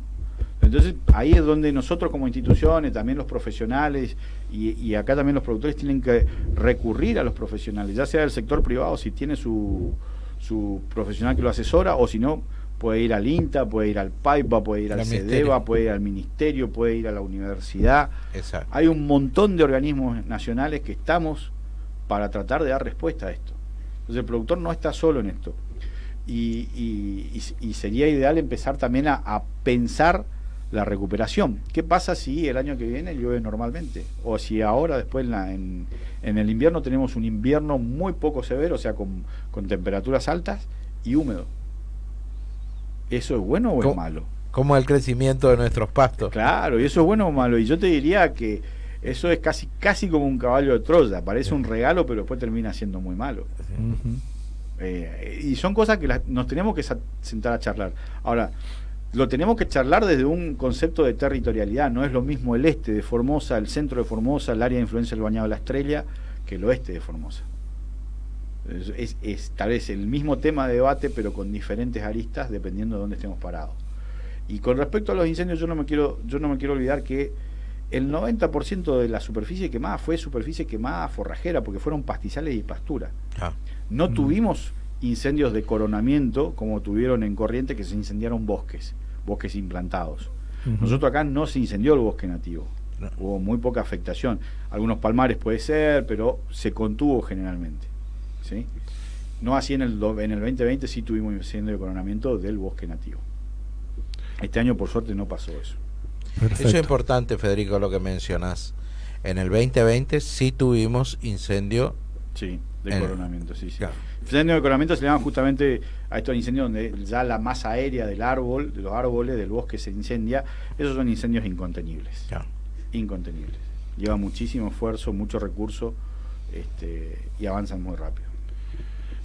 Entonces, ahí es donde nosotros como instituciones, también los profesionales y, y acá también los productores tienen que recurrir a los profesionales, ya sea del sector privado, si tiene su, su profesional que lo asesora, o si no, puede ir al INTA, puede ir al PAIPA, puede ir al CEDEVA, puede ir al ministerio, puede ir a la universidad. Exacto. Hay un montón de organismos nacionales que estamos para tratar de dar respuesta a esto. Entonces el productor no está solo en esto. Y, y- y- y sería ideal empezar también a, a pensar la recuperación. ¿Qué pasa si el año que viene llueve normalmente? O si ahora, después en, la- en- en el invierno, tenemos un invierno muy poco severo, o sea, con, con temperaturas altas y húmedo. ¿Eso es bueno o es ¿Cómo- malo? ¿Cómo es el crecimiento de nuestros pastos? Claro, y eso es bueno o malo. Y yo te diría que eso es casi, casi como un caballo de Troya. Parece un regalo, pero después termina siendo muy malo. Eh, y son cosas que las- nos tenemos que sa- sentar a charlar. Ahora, lo tenemos que charlar desde un concepto de territorialidad. No es lo mismo el este de Formosa, el centro de Formosa, el área de influencia del Bañado de la Estrella, que el oeste de Formosa. Es, es- es tal vez el mismo tema de debate, pero con diferentes aristas dependiendo de dónde estemos parados. Y con respecto a los incendios, yo no me quiero, yo no me quiero olvidar que el 90% de la superficie quemada fue superficie quemada forrajera, porque fueron pastizales y pastura. No tuvimos incendios de coronamiento como tuvieron en Corriente, que se incendiaron bosques, bosques implantados. Nosotros acá no se incendió el bosque nativo. Hubo muy poca afectación. Algunos palmares puede ser, pero se contuvo generalmente. ¿sí? No así en el, do- en el 2020 sí tuvimos incendio de coronamiento del bosque nativo. Este año por suerte no pasó eso. Eso es importante, Federico, lo que mencionas. En el 2020 sí tuvimos incendio. Sí, de en- coronamiento, sí, sí. Incendio de coronamiento se le llama justamente a estos incendios donde ya la masa aérea del árbol, de los árboles, del bosque se incendia. Esos son incendios incontenibles. Incontenibles. Lleva muchísimo esfuerzo, mucho recurso este, y avanzan muy rápido.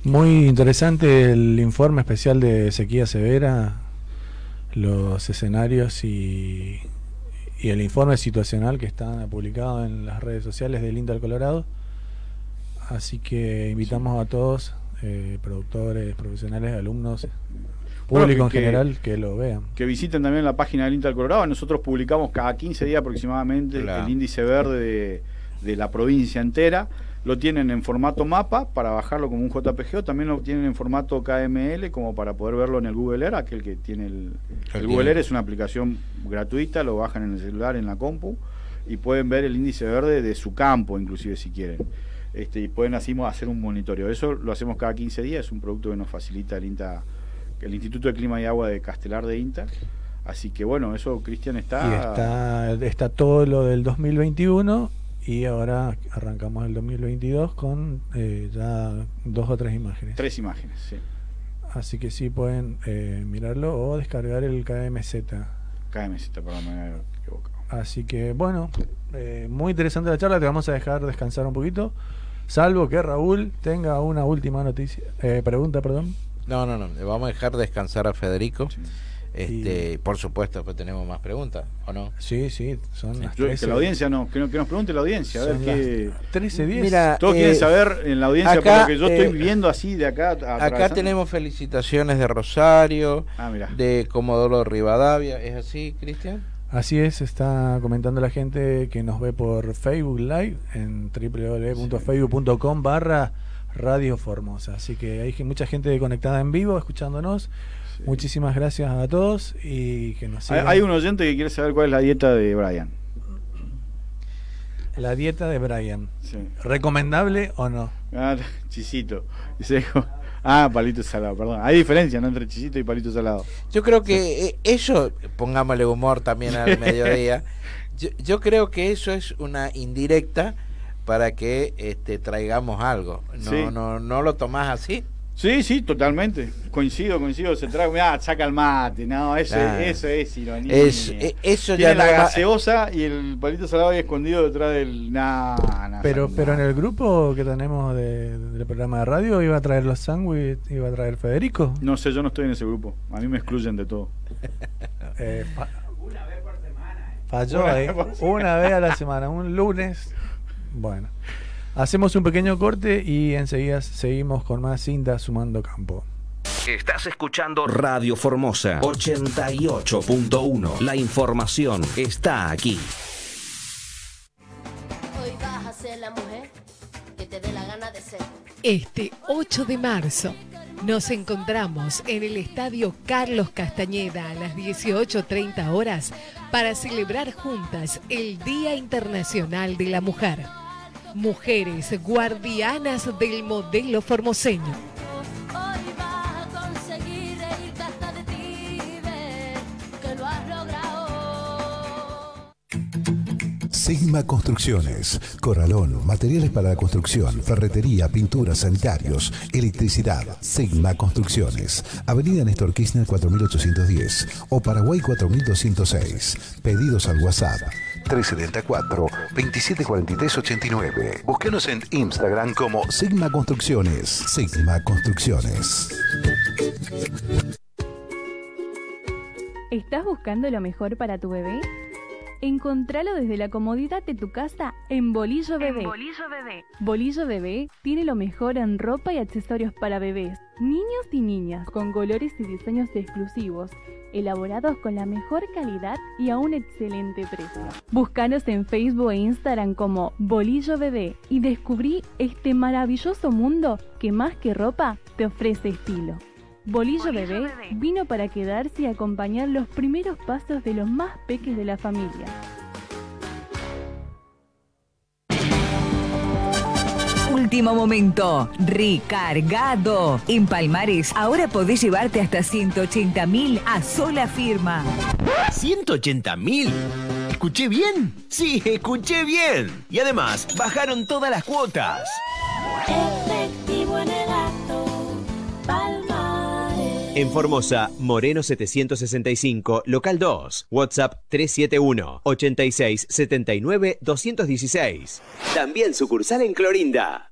Muy interesante el informe especial de sequía severa, los escenarios y, y el informe situacional que está publicado en las redes sociales del INTA del Colorado. Así que invitamos a todos, eh, productores, profesionales, alumnos, Bueno, público en general, que lo vean. Que visiten también la página del INTA del Colorado. Nosotros publicamos cada 15 días aproximadamente Claro. el índice verde de, de la provincia entera. Lo tienen en formato mapa para bajarlo como un JPG o también lo tienen en formato KML como para poder verlo en el Google Earth, aquel que tiene el, el. Google Earth es una aplicación gratuita, lo bajan en el celular, en la compu y pueden ver el índice verde de su campo inclusive si quieren. Este, y pueden así hacer un monitoreo. Eso lo hacemos cada 15 días, es un producto que nos facilita el INTA, el Instituto de Clima y Agua de Castelar de INTA. Así que bueno, eso Cristian está... Y está, está todo lo del 2021 y ahora arrancamos el 2022 con eh, ya dos o tres imágenes. Tres imágenes, sí. Así que sí pueden eh, mirarlo o descargar el KMZ. KMZ, perdón, me había equivocado. Así que bueno, eh, muy interesante la charla, te vamos a dejar descansar un poquito, salvo que Raúl tenga una última noticia, eh, pregunta, perdón. No, no, no, le vamos a dejar descansar a Federico. Este, por supuesto, pues tenemos más preguntas, ¿o no? Sí, sí, son las Yo- que 13. la audiencia no, que, no- que nos pregunte la audiencia, a ver qué... las 13, 10. Mira, Todos eh, quieren saber en la audiencia, acá, por lo que yo eh, estoy viendo así de acá. Acá tenemos felicitaciones de Rosario, Ah, de Comodoro Rivadavia, ¿es así, Cristian? Así es, está comentando la gente que nos ve por Facebook Live en www.facebook.com barra Radio Formosa. Así que hay mucha gente conectada en vivo escuchándonos. Muchísimas gracias a todos y que nos sigan. hay un oyente que quiere saber cuál es la dieta de Brian. La dieta de Brian. Sí. ¿Recomendable o no? Ah, chisito. Dice, ah, palito salado, perdón. Hay diferencia ¿no? entre chisito y palito salado. Yo creo que eh, eso, pongámosle humor también al mediodía, yo, yo creo que eso es una indirecta para que este, traigamos algo. No, Sí. no, no lo tomás así. Sí, sí, totalmente. Coincido, coincido. Se trae, mirá, saca el mate. No, eso, Claro. eso es ironía. Es- e- eso Tiene ya la gaseosa y el palito salado ahí escondido detrás del. Nah, nah, Pero, pero en el grupo que tenemos de- del programa de radio iba a traer los sándwiches, iba a traer Federico. No sé, yo no estoy en ese grupo. A mí me excluyen de todo. Eh, Falló Una ahí. vez por Una vez a la semana, un lunes. Bueno. Hacemos un pequeño corte y enseguida seguimos con más cinta sumando campo. Estás escuchando Radio Formosa 88.1. La información está aquí. Hoy vas a ser la mujer que te dé la gana de ser. Este 8 de marzo nos encontramos en el Estadio Carlos Castañeda a las 18.30 horas para celebrar juntas el Día Internacional de la Mujer. Mujeres guardianas del modelo formoseño. Hoy vas a conseguir reírte hasta de ti, ver que lo has logrado. Sigma Construcciones, Corralón, materiales para la construcción, ferretería, pintura, sanitarios, electricidad. Sigma Construcciones, Avenida Néstor Kirchner 4810 o Paraguay 4206. Pedidos al WhatsApp 374 2743 89. Búsquenos en Instagram como Sigma Construcciones. Sigma Construcciones. ¿Estás buscando lo mejor para tu bebé? Encontralo desde la comodidad de tu casa en Bolillo Bebé. Bolillo Bebé. Bolillo Bebé tiene lo mejor en ropa y accesorios para bebés, niños y niñas, con colores y diseños exclusivos, elaborados con la mejor calidad y a un excelente precio. Búscanos en Facebook e Instagram como Bolillo Bebé y descubrí este maravilloso mundo que más que ropa te ofrece estilo. Bolillo, Bebé, vino para quedarse y acompañar los primeros pasos de los más peques de la familia. Último momento, recargado. En Palmares ahora podés llevarte hasta 180 mil a sola firma. ¿180 mil? ¿Escuché bien? Sí, escuché bien. Y además, bajaron todas las cuotas. En Formosa, Moreno 765, local 2, WhatsApp 371 86 79 216. También sucursal en Clorinda.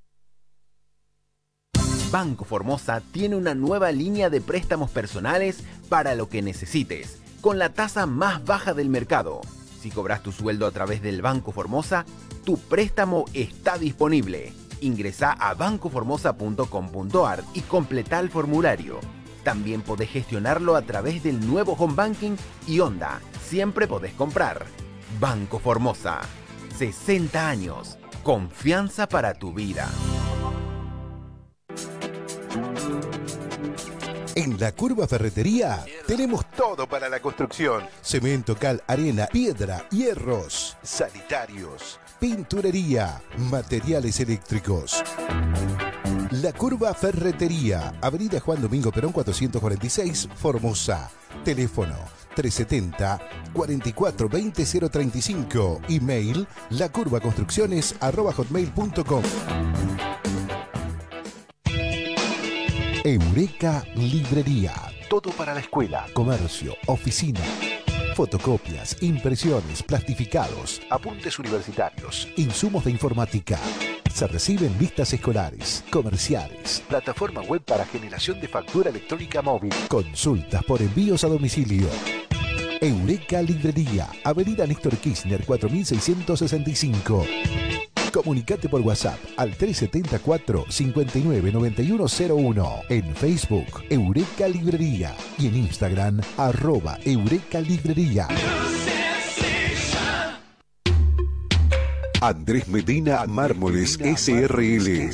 Banco Formosa tiene una nueva línea de préstamos personales para lo que necesites, con la tasa más baja del mercado. Si cobras tu sueldo a través del Banco Formosa, tu préstamo está disponible. Ingresa a bancoformosa.com.ar y completa el formulario. También podés gestionarlo a través del nuevo Home Banking y Onda. Siempre podés comprar. Banco Formosa. 60 años. Confianza para tu vida. En la Curva Ferretería tenemos todo para la construcción. Cemento, cal, arena, piedra, hierros, sanitarios, pinturería, materiales eléctricos. La Curva Ferretería, Avenida Juan Domingo Perón 446, Formosa. Teléfono 370 4420 035. Email lacurvaconstrucciones arroba hotmail.com. Eureka Librería. Todo para la escuela, comercio, oficina. Fotocopias, impresiones, plastificados, apuntes universitarios, insumos de informática. Se reciben listas escolares, comerciales, plataforma web para generación de factura electrónica móvil, consultas por envíos a domicilio. Eureka Librería, Avenida Néstor Kirchner 4665. Comunicate por WhatsApp al 374 59 9101. En Facebook, Eureka Librería. Y en Instagram, arroba Eureka Librería. Andrés Medina Mármoles SRL.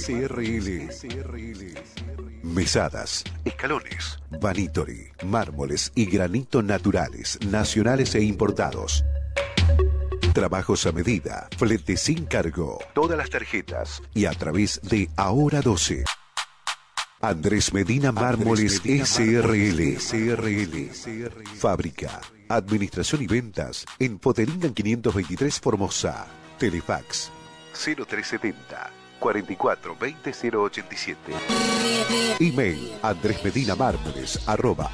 Mesadas, escalones, vanitori, mármoles y granito naturales, nacionales e importados. Trabajos a medida, flete sin cargo, todas las tarjetas y a través de Ahora 12. Andrés Medina Mármoles SRL. Fábrica, administración y ventas en Poteringan 523 Formosa. Telefax 0370 44 20 087. Email andresmedinamármoles arroba.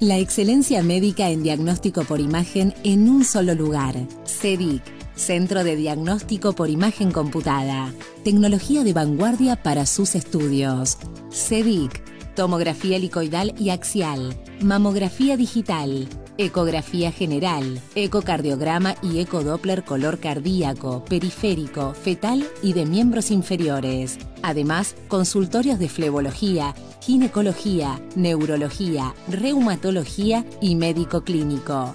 La excelencia médica en diagnóstico por imagen en un solo lugar. CEDIC, Centro de Diagnóstico por Imagen Computada. Tecnología de vanguardia para sus estudios. CEDIC, tomografía helicoidal y axial, mamografía digital, ecografía general, ecocardiograma y ecodoppler color cardíaco, periférico, fetal y de miembros inferiores. Además, consultorios de flebología, ginecología, neurología, reumatología y médico clínico.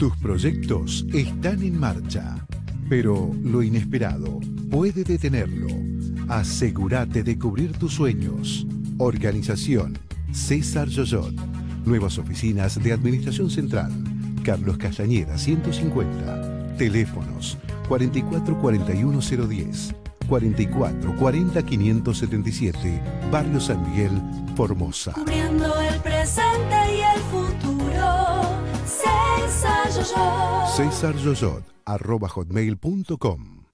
Tus proyectos están en marcha, pero lo inesperado puede detenerlo. Asegúrate de cubrir tus sueños. Organización César Yoyot. Nuevas oficinas de Administración Central. Carlos Castañeda 150. Teléfonos 4441010. 44 40 577. Barrio San Miguel, Formosa. Cubriendo el presente y el futuro. César Yoyot. César Yoyot, arroba hotmail.com.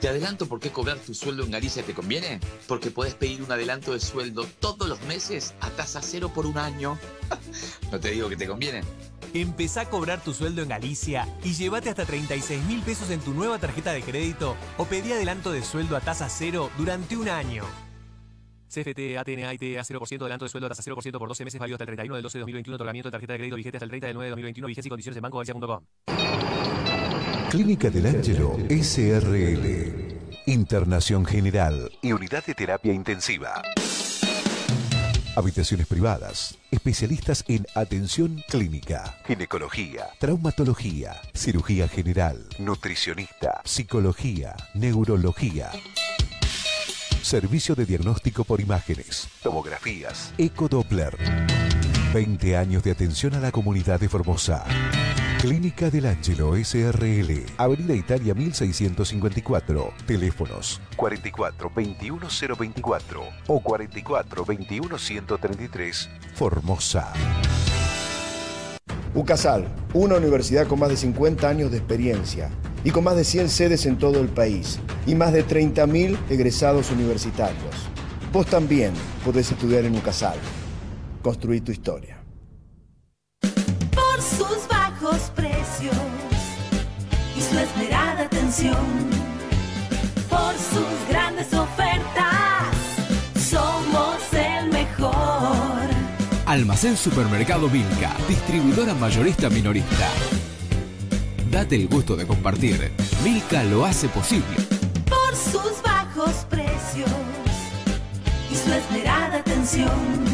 Te adelanto por qué cobrar tu sueldo en Galicia te conviene. Porque podés pedir un adelanto de sueldo todos los meses a tasa cero por un año. no te digo que te conviene. Empezá a cobrar tu sueldo en Galicia y llévate hasta 36 mil pesos en tu nueva tarjeta de crédito o pedí adelanto de sueldo a tasa cero durante un año. CFT, ATN, AIT, a 0% adelanto de sueldo tasa 0% por 12 meses válido hasta el 31 del 12 de 2021. Otorgamiento de tarjeta de crédito vigente hasta el 30 del 9 de 2021. Vigencia y condiciones en bancogalicia.com. Clínica del Ángelo SRL. Internación General y Unidad de Terapia Intensiva. Habitaciones privadas. Especialistas en atención clínica, ginecología, traumatología, cirugía general, nutricionista, psicología, neurología. Servicio de diagnóstico por imágenes, tomografías, ecodoppler. 20 años de atención a la comunidad de Formosa. Clínica del Ángelo SRL, Avenida Italia 1654. Teléfonos 44 21 024 o 44 21 133. Formosa. UCASAL, una universidad con más de 50 años de experiencia y con más de 100 sedes en todo el país y más de 30.000 egresados universitarios. Vos también podés estudiar en UCASAL. Construí tu historia. Por sus bajos precios y su esmerada atención. Por sus grandes ofertas, somos el mejor. Almacén Supermercado Vilca, distribuidora mayorista minorista. Date el gusto de compartir. Vilca lo hace posible. Por sus bajos precios calidad de atención.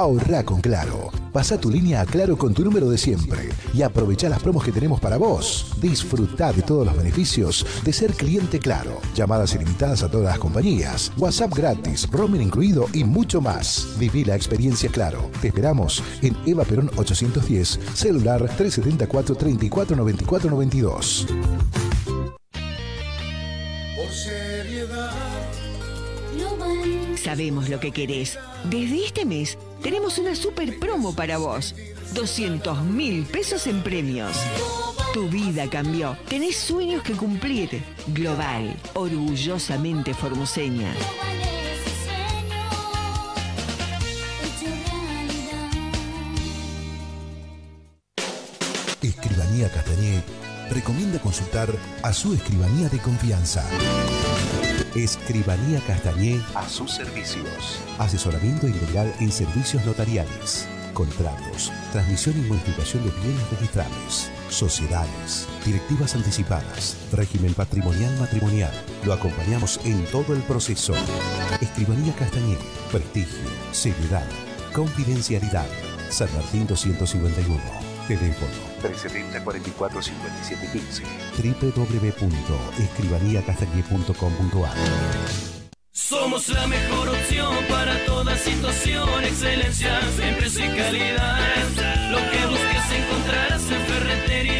Ahorra con Claro. Pasa tu línea a Claro con tu número de siempre y aprovecha las promos que tenemos para vos. Disfruta de todos los beneficios de ser cliente Claro. Llamadas ilimitadas a todas las compañías, WhatsApp gratis, roaming incluido y mucho más. Viví la experiencia Claro. Te esperamos en Eva Perón 810, celular 374 34 94 92. Por seriedad. Sabemos lo que querés. Desde este mes tenemos una super promo para vos. 200 mil pesos en premios. Tu vida cambió. Tenés sueños que cumplir. Global, orgullosamente formoseña. Escribanía Castañé recomienda consultar a su escribanía de confianza. Escribanía Castañé a sus servicios. Asesoramiento integral en servicios notariales, contratos, transmisión y modificación de bienes registrables, sociedades, directivas anticipadas, régimen patrimonial matrimonial. Lo acompañamos en todo el proceso. Escribanía Castañé, prestigio, seriedad, confidencialidad. San Martín 251. Teléfono 370 44 57 15 www.escribaniacastañé.com.ar Somos la mejor opción para toda situación, excelencia, precio y calidad. Lo que busques encontrarás en Ferretería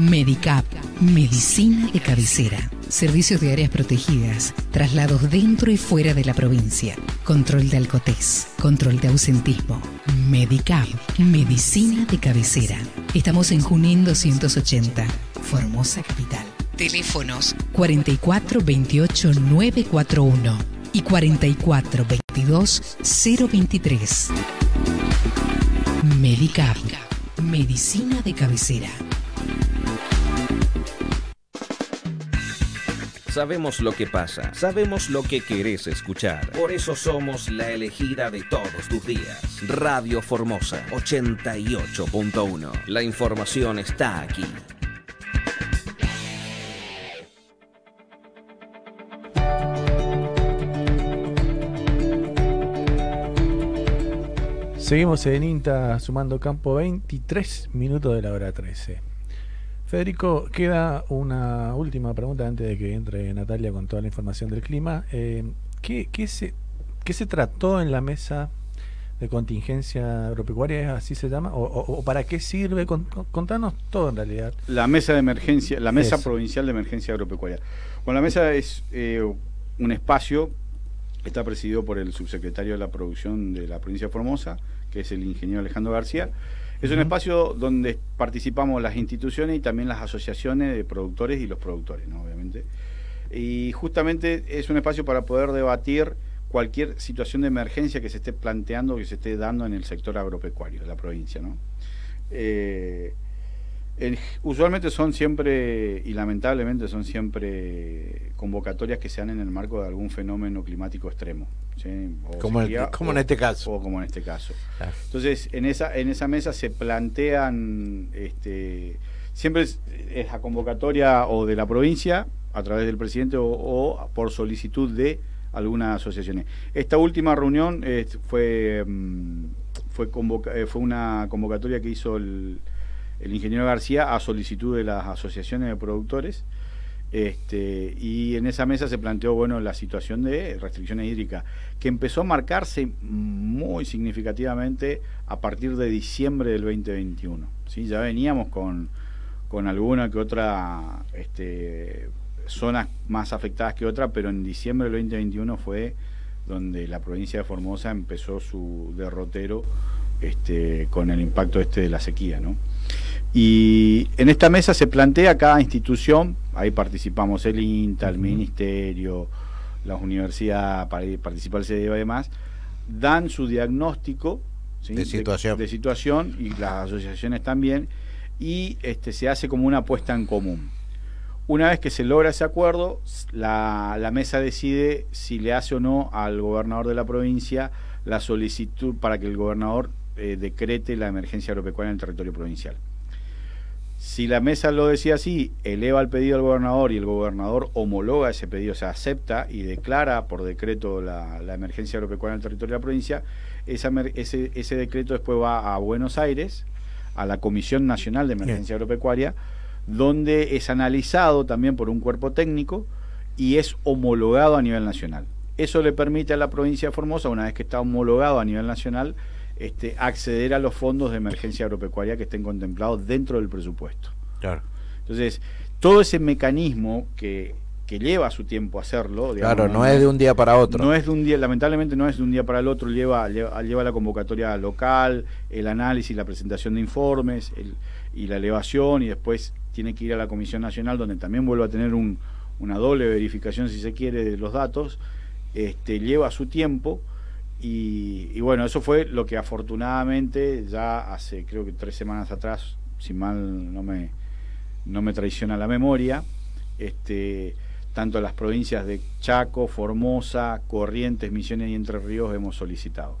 Medicap, medicina de cabecera. Servicios de áreas protegidas, traslados dentro y fuera de la provincia, control de alcotés, control de ausentismo. Medicap, medicina de cabecera. Estamos en Junín 280, Formosa Capital. Teléfonos 44 28 941 y 44 22 023. Medicap, medicina de cabecera. Sabemos lo que pasa, sabemos lo que querés escuchar. Por eso somos la elegida de todos tus días. Radio Formosa 88.1. La información está aquí. Seguimos en INTA sumando campo 23 minutos de la hora 13. Federico, queda una última pregunta antes de que entre Natalia con toda la información del clima. Eh, ¿qué, qué se, ¿Qué se trató en la mesa de contingencia agropecuaria? ¿Así se llama? ¿O, o- o para qué sirve? Con- con- contanos todo en realidad. La mesa de emergencia, la mesa Eso. provincial de emergencia agropecuaria. Bueno, la mesa es eh, un espacio que está presidido por el subsecretario de la producción de la provincia de Formosa, que es el ingeniero Alejandro García. Es un espacio donde participamos las instituciones y también las asociaciones de productores y los productores, ¿no? obviamente. Y justamente es un espacio para poder debatir cualquier situación de emergencia que se esté planteando, que se esté dando en el sector agropecuario de la provincia. ¿no? Eh, usualmente son siempre, y lamentablemente son siempre convocatorias que se dan en el marco de algún fenómeno climático extremo. Como en- como este caso. O como en este caso. Entonces, en esa, en esa mesa se plantean, este, siempre es, es la convocatoria o de la provincia, a través del presidente, o, o por solicitud de algunas asociaciones. Esta última reunión eh, fue, mm, fue, eh, fue una convocatoria que hizo el, el ingeniero García a solicitud de las asociaciones de productores. Este, y en esa mesa se planteó bueno la situación de restricciones hídricas, que empezó a marcarse muy significativamente a partir de diciembre del 2021. ¿sí? Ya veníamos con, con alguna que otra este, zonas más afectadas que otra, pero en diciembre del 2021 fue donde la provincia de Formosa empezó su derrotero este, con el impacto este de la sequía. ¿no? Y en esta mesa se plantea cada institución, ahí participamos el INTA, el Ministerio, las universidades, participa el CDEVA y demás, dan su diagnóstico ¿sí? De situación. de situación y las asociaciones también, y este, se hace como una apuesta en común. Una vez que se logra ese acuerdo, la, la mesa decide si le hace o no al gobernador de la provincia la solicitud para que el gobernador eh, decrete la emergencia agropecuaria en el territorio provincial. Si la mesa lo decía así, eleva el pedido al gobernador y el gobernador homologa ese pedido, o sea, acepta y declara por decreto la, la emergencia agropecuaria en el territorio de la provincia, esa ese, ese decreto después va a Buenos Aires, a la Comisión Nacional de Emergencia Agropecuaria, donde es analizado también por un cuerpo técnico y es homologado a nivel nacional. Eso le permite a la provincia de Formosa, una vez que está homologado a nivel nacional, este, acceder a los fondos de emergencia agropecuaria que estén contemplados dentro del presupuesto. Claro. Entonces, todo ese mecanismo que, que lleva su tiempo hacerlo. Claro, no es de un día para otro. No es de un día, lamentablemente no es de un día para el otro, lleva, lleva, lleva la convocatoria local, el análisis, la presentación de informes el- y la elevación y después tiene que ir a la Comisión Nacional donde también vuelve a tener un- una doble verificación, si se quiere, de los datos. Este, lleva su tiempo y, y bueno, eso fue lo que afortunadamente ya hace creo que tres semanas atrás, si mal no me, no me traiciona la memoria, este, tanto las provincias de Chaco, Formosa, Corrientes, Misiones y Entre Ríos hemos solicitado.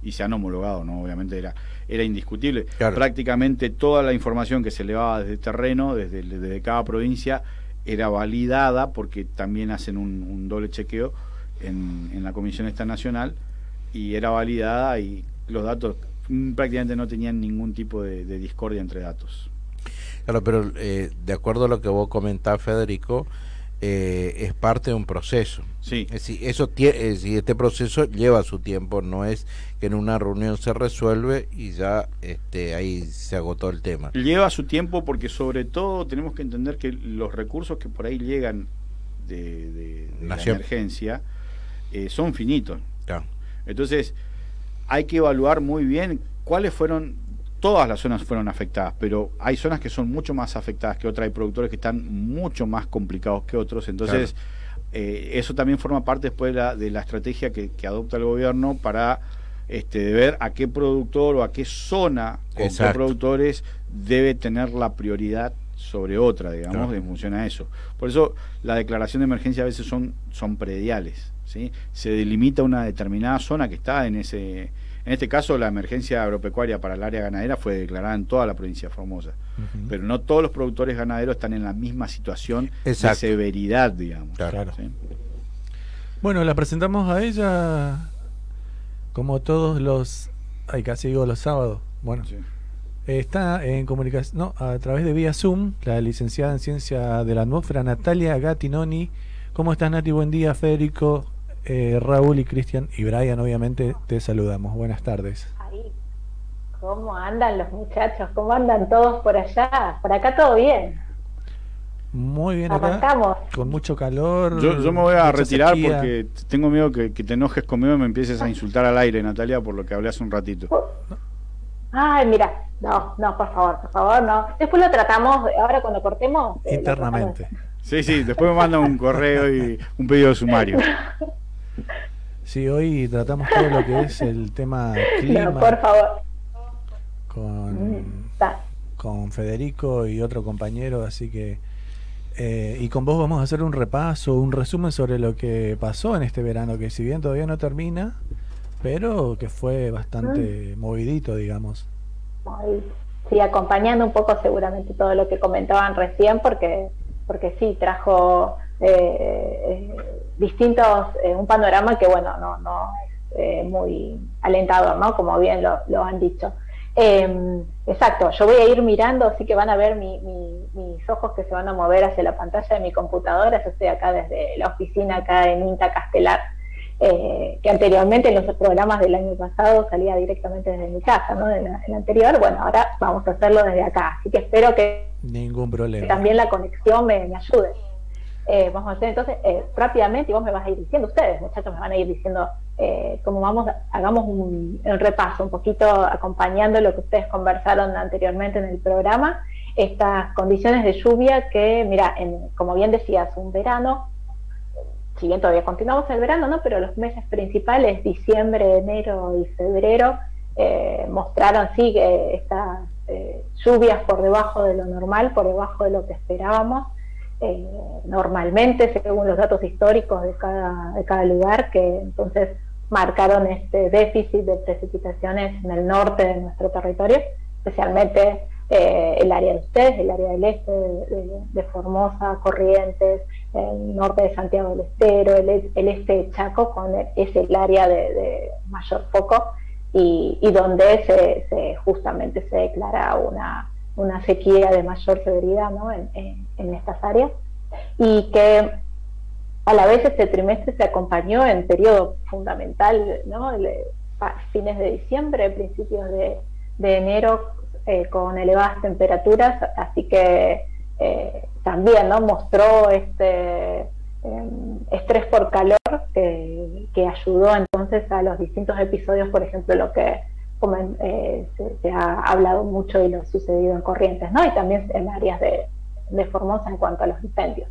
Y se han homologado, ¿no? Obviamente era, era indiscutible. Claro. Prácticamente toda la información que se elevaba desde terreno, desde, desde cada provincia, era validada porque también hacen un, un doble chequeo en, en la Comisión esta nacional y era validada y los datos prácticamente no tenían ningún tipo de, de discordia entre datos. Claro, pero eh, de acuerdo a lo que vos comentás, Federico, eh, es parte de un proceso. Sí. Es decir, eso es decir, este proceso lleva su tiempo, no es que en una reunión se resuelve y ya este, ahí se agotó el tema. Lleva su tiempo porque sobre todo tenemos que entender que los recursos que por ahí llegan de, de- de la emergencia eh, son finitos. Claro. Entonces hay que evaluar muy bien cuáles fueron, todas las zonas fueron afectadas, pero hay zonas que son mucho más afectadas que otras, hay productores que están mucho más complicados que otros, entonces eh, eso también forma parte después de la, de la estrategia que, que adopta el gobierno para este, de ver a qué productor o a qué zona con qué productores debe tener la prioridad sobre otra, digamos, Claro. en función a eso. Por eso la declaración de emergencia a veces son, son prediales. ¿Sí? Se delimita una determinada zona que está en ese... En este caso, la emergencia agropecuaria para el área ganadera fue declarada en toda la provincia de Formosa. Pero no todos los productores ganaderos están en la misma situación Exacto. de severidad, digamos. Claro. ¿sí? Bueno, la presentamos a ella como todos los. Ay, casi digo los sábados. Bueno. Está en comunicación, no, a través de vía Zoom, la licenciada en Ciencia de la Atmósfera, Natalia Gattinoni. ¿Cómo estás, Nati? Buen día, Federico, eh, Raúl y Cristian y Brian, obviamente, te saludamos. Buenas tardes. Ahí. ¿Cómo andan los muchachos? ¿Cómo andan todos por allá? Por acá todo bien. Muy bien acá, con mucho calor. Yo, yo me voy a retirar sequía. porque tengo miedo que, que te enojes conmigo y me empieces a insultar al aire, Natalia, por lo que hablé hace un ratito. Ay, mira, no, no, por favor, por favor, no. Después lo tratamos, ahora cuando cortemos. eh, Internamente. Sí, sí, después me mandan un correo y un pedido de sumario. Sí, hoy tratamos todo lo que es el tema clima No, por favor. con, Ta. con Federico y otro compañero, así que eh, y con vos vamos a hacer un repaso, un resumen sobre lo que pasó en este verano, que si bien todavía no termina, pero que fue bastante movidito, digamos. Sí, acompañando un poco seguramente todo lo que comentaban recién, porque, porque sí, trajo eh, distintos, eh, un panorama que bueno, no, no es eh, muy alentador, ¿no? Como bien lo, lo han dicho. Eh, exacto, yo voy a ir mirando, así que van a ver mi- mi- mis ojos que se van a mover hacia la pantalla de mi computadora. Yo estoy acá desde la oficina acá en Inta Castelar, eh, que anteriormente en los programas del año pasado salía directamente desde mi casa, ¿no? En el anterior, bueno, ahora vamos a hacerlo desde acá. Así que espero que Ningún que problema. también la conexión me, me ayude. Eh, vamos a hacer entonces eh, rápidamente y vos me vas a ir diciendo, ustedes muchachos me van a ir diciendo eh, cómo vamos, hagamos un, un repaso, un poquito acompañando lo que ustedes conversaron anteriormente en el programa, estas condiciones de lluvia que, mira, en, como bien decías, un verano, si bien todavía continuamos el verano, ¿no? pero los meses principales, diciembre, enero y febrero, eh, mostraron sí que estas eh, lluvias por debajo de lo normal, por debajo de lo que esperábamos, eh, normalmente según los datos históricos de cada, lugar, que entonces marcaron este déficit de precipitaciones en el norte de nuestro territorio, especialmente eh, el área de ustedes, el área del este de, de- Formosa, Corrientes, el norte de Santiago del Estero, el, este de Chaco, con el- es el área de, de mayor foco y, y donde se, se- justamente se declara una, una sequía de mayor severidad ¿no? en, estas áreas y que a la vez este trimestre se acompañó en periodo fundamental, ¿no? Eh, a fines de diciembre, principios de, enero, eh, con elevadas temperaturas, así que eh, también ¿no? mostró este eh, estrés por calor que ayudó entonces a los distintos episodios, por ejemplo, lo que comen- eh, se, ha hablado mucho de lo sucedido en Corrientes, ¿no? y también en áreas de, de Formosa en cuanto a los incendios.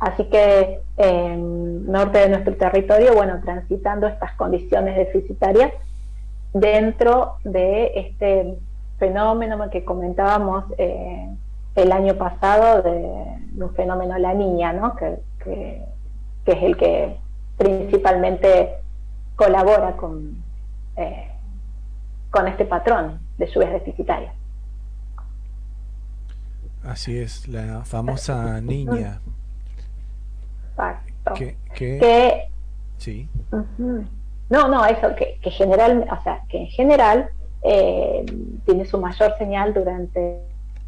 Así que norte de nuestro territorio, bueno, transitando estas condiciones deficitarias dentro de este fenómeno que comentábamos eh, el año pasado de, un fenómeno la niña, ¿no? Que, que- que es el que principalmente colabora con, eh, con este patrón de lluvias deficitarias. Así es, la famosa niña. Exacto. Que, que- Que sí. No, no, eso, que, que general, o sea, que en general eh, tiene su mayor señal durante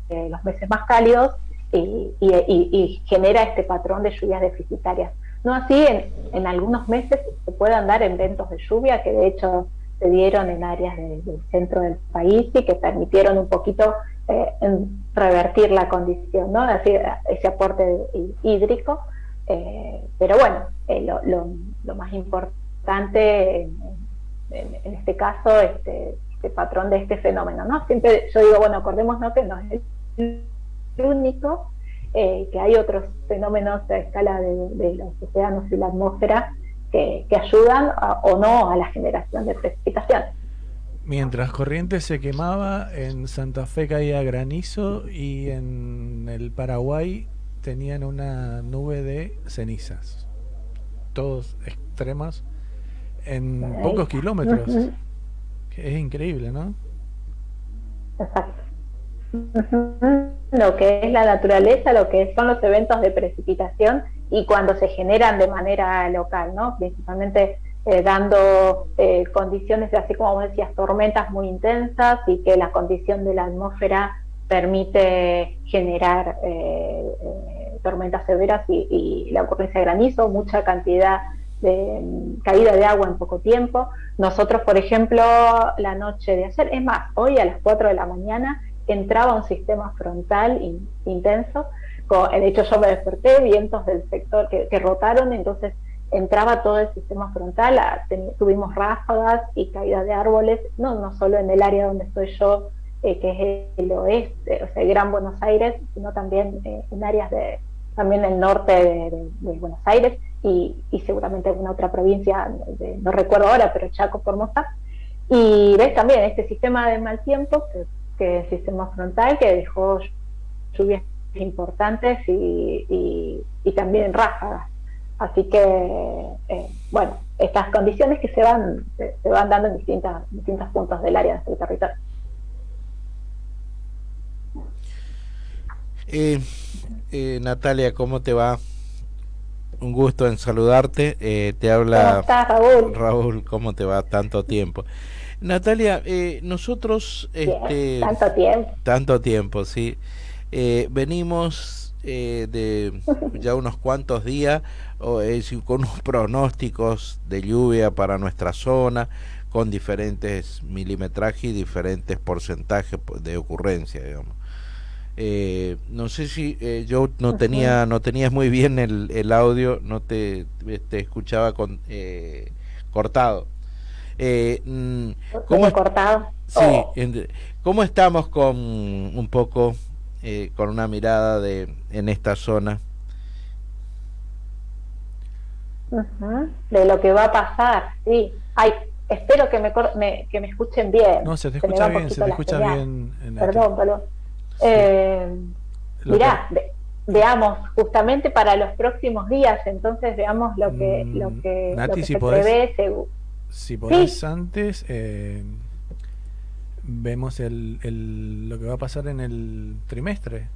eh, los meses más cálidos y, y- y- y genera este patrón de lluvias deficitarias. No así, en, en algunos meses se pueden dar eventos de lluvia que de hecho se dieron en áreas de- del centro del país y que permitieron un poquito eh, revertir la condición, ¿no? Decir, ese aporte hí- hídrico. Eh, pero bueno, eh, lo, lo- lo más importante en, en- este caso, este, este patrón de este fenómeno, ¿no? Siempre yo digo, bueno, acordémonos que no es el único, eh, que hay otros fenómenos a escala de los océanos y la atmósfera que, que ayudan a- o no a la generación de precipitaciones. Mientras Corrientes se quemaba, en Santa Fe caía granizo y en el Paraguay tenían una nube de cenizas. Todos extremas en Ahí pocos kilómetros. Que Es increíble, ¿no? Exacto. Lo que es la naturaleza, lo que son los eventos de precipitación y cuando se generan de manera local, ¿no? Principalmente eh, dando eh, condiciones, así como vos decías, tormentas muy intensas y que la condición de la atmósfera permite generar eh, eh, tormentas severas y, la ocurrencia de granizo, mucha cantidad de caída de agua en poco tiempo. Nosotros, por ejemplo, la noche de ayer, es más, hoy a las 4 de la mañana entraba un sistema frontal in- intenso. Con- de hecho, yo me desperté, vientos del sector que, que rotaron, entonces entraba todo el sistema frontal, tuvimos ráfagas y caídas de árboles, no, no solo en el área donde estoy yo, eh, que es el oeste, o sea, el Gran Buenos Aires, sino también eh, en áreas de, también el norte de Buenos Aires y, y seguramente alguna otra provincia, de- no recuerdo ahora, pero Chaco, Formosa. Y ves también este sistema de mal tiempo, que, que es el sistema frontal, que dejó lluvias importantes y, y- y también ráfagas. Así que, eh, bueno, estas condiciones que se van, se, se van dando en distintas, distintos puntos del área de nuestro territorio. Eh, eh, Natalia, ¿cómo te va? Un gusto en saludarte. Eh, te habla ¿Cómo estás, Raúl? Raúl, ¿cómo te va? Tanto tiempo. Natalia, eh, nosotros... Este, tanto tiempo. Tanto tiempo, sí. Eh, venimos eh, de ya unos cuantos días o, eh, sí, con unos pronósticos de lluvia para nuestra zona, con diferentes milimetrajes y diferentes porcentajes po- de ocurrencia, digamos. Eh, no sé si eh, yo no tenía no tenías muy bien el, el audio, no te, te escuchaba con eh, cortado. Eh, mm, ¿cómo, cortado. Sí, Oh. ¿cómo estamos con un poco eh, con una mirada de en esta zona? De lo que va a pasar, sí. Ay, espero que me, cor- me- que me escuchen bien. No, se te escucha bien, se poquito te la escucha señal. bien. en la- Perdón, perdón. Eh, Lo mirá, ve- veamos, justamente para los próximos días, entonces veamos lo que, lo que, lo Mm, Nati, que si se podés- prevé. Si podés antes, eh, vemos el, el- lo que va a pasar en el trimestre,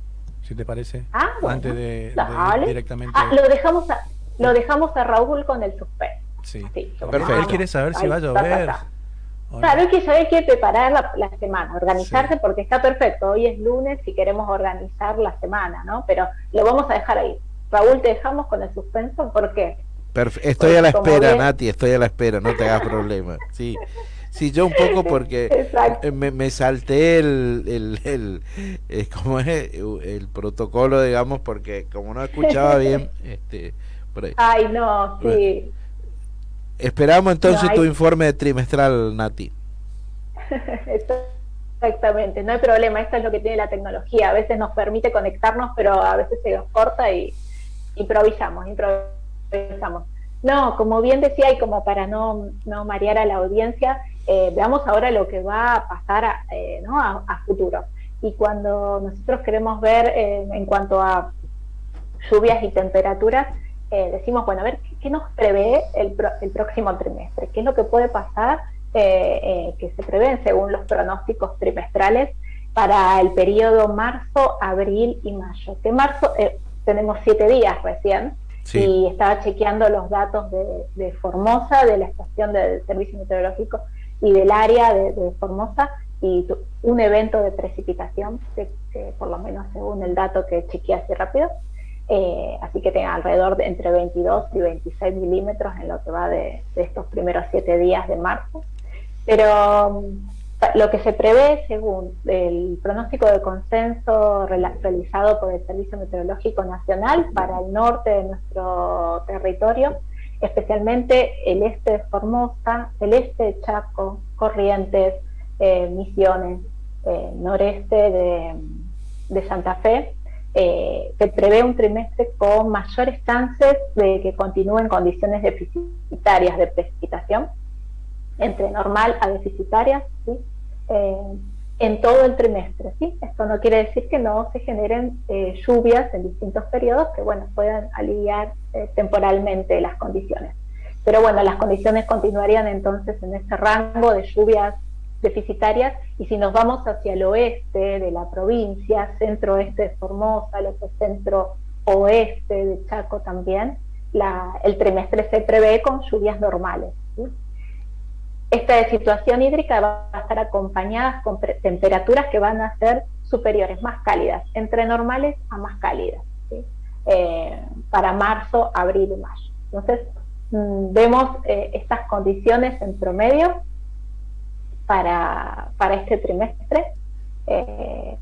si te parece. Ah, bueno, antes de, de dale. directamente. Ah, lo dejamos a, lo dejamos a Raúl con el suspense. sí. Sí, Perfecto. Él quiere saber si Ahí, va a ta, ta, llover. ta. o no. Claro, hay que saber que preparar la, la semana, organizarse porque está perfecto. Hoy es lunes y queremos organizar la semana, ¿no? Pero lo vamos a dejar ahí. Raúl, te dejamos con el suspenso, ¿por qué? Estoy a la espera, bien- Nati, estoy a la espera, no te hagas problema. Sí, sí, yo un poco porque eh, me, me salté el, el, el, eh, ¿cómo es? el protocolo, digamos, porque como no escuchaba bien, este, por ahí. Ay, no, sí. Esperamos entonces No, hay- tu informe trimestral, Nati. Exactamente, no hay problema, esto es lo que tiene la tecnología, a veces nos permite conectarnos, pero a veces se nos corta y improvisamos, improvisamos. No, como bien decía y como para no, no marear a la audiencia, eh, veamos ahora lo que va a pasar a, eh, ¿no? a, a futuro. Y cuando nosotros queremos ver eh, en cuanto a lluvias y temperaturas, eh, decimos, bueno, a ver, ¿qué, qué nos prevé el, pro- el próximo trimestre? ¿Qué es lo que puede pasar que se prevén según los pronósticos trimestrales para el periodo marzo, abril y mayo? Que marzo tenemos siete días recién Sí. y estaba chequeando los datos de, de Formosa, de la estación del Servicio Meteorológico y del área de, de Formosa y tu- un evento de precipitación, que, que por lo menos según el dato que chequeé así rápido, eh, así que tenga alrededor de entre 22 y 26 milímetros en lo que va de, de estos primeros siete días de marzo. Pero mm, lo que se prevé según el pronóstico de consenso realizado por el Servicio Meteorológico Nacional para el norte de nuestro territorio, especialmente el este de Formosa, el este de Chaco, Corrientes, eh, Misiones, eh, noreste de, de Santa Fe, eh, se prevé un trimestre con mayores chances de que continúen condiciones deficitarias de precipitación, entre normal a deficitarias, ¿sí? En todo el trimestre. ¿sí? Esto no quiere decir que no se generen eh, lluvias en distintos periodos que bueno, puedan aliviar eh, temporalmente las condiciones. Pero bueno, las condiciones continuarían entonces en ese rango de lluvias deficitarias y si nos vamos hacia el oeste de la provincia, centro-oeste de Formosa, lo que es centro-oeste de Chaco también, la- el trimestre se prevé con lluvias normales. Esta situación hídrica va a estar acompañada con temperaturas que van a ser superiores, más cálidas, entre normales a más cálidas. Eh, para marzo, abril y mayo. Entonces, mm, vemos eh, estas condiciones en promedio para, para este trimestre, eh,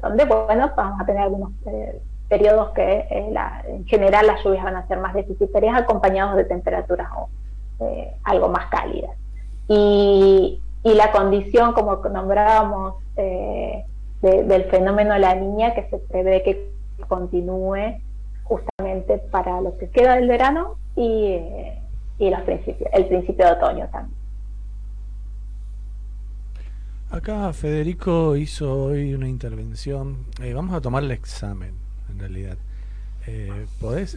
donde, bueno, vamos a tener algunos periodos que la- en general las lluvias van a ser más deficitarias acompañados de temperaturas algo más cálidas. Y, y la condición, como nombrábamos, eh, de- del fenómeno de la niña, que se prevé que continúe justamente para lo que queda del verano y, eh, y los principios, el principio de otoño también. Acá Federico hizo hoy una intervención. Eh, vamos a tomar el examen, en realidad. Eh, ¿Podés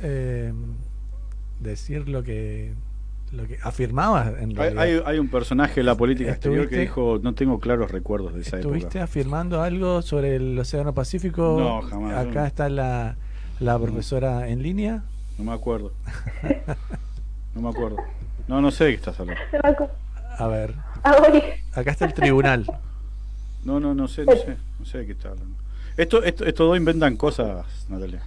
decir lo que lo que afirmabas en Hay, realidad? hay- hay un personaje de la política exterior que ¿Estuviste- dijo, no tengo claros recuerdos de esa ¿Estuviste época. afirmando algo sobre el Océano Pacífico? No, jamás, Acá no. está la, la profesora en línea. No me acuerdo. No me acuerdo. No, no sé de qué estás hablando. A ver, Acá está el tribunal. No, no, no sé, no sé, no sé de qué está hablando. Esto, esto, estos dos inventan cosas, Natalia.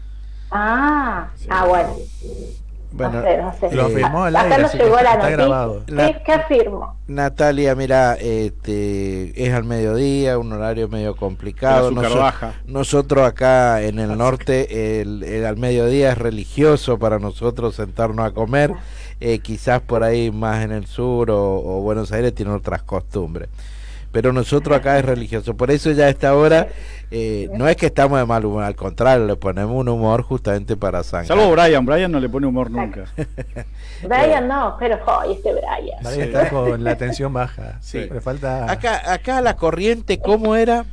Ah, ah, bueno. Bueno, no sé, no sé. Lo firmó al Acá aire, que llegó la está noticia. grabado. ¿Qué, ¿Qué afirmo? Natalia, mira, este, es al mediodía, un horario medio complicado. El Noso- baja. Nosotros acá en el norte, el, el al mediodía es religioso para nosotros sentarnos a comer. Eh, quizás por ahí más en el sur o, o Buenos Aires tienen otras costumbres. Pero nosotros acá es religioso. Por eso ya a esta hora eh, no es que estamos de mal humor, al contrario, le ponemos un humor justamente para sangrar. Salvo Brian, Brian no le pone humor nunca. Brian no, pero hoy este Brian. Brian está con la tensión baja. Sí. Le falta. Acá, acá la corriente, ¿cómo era?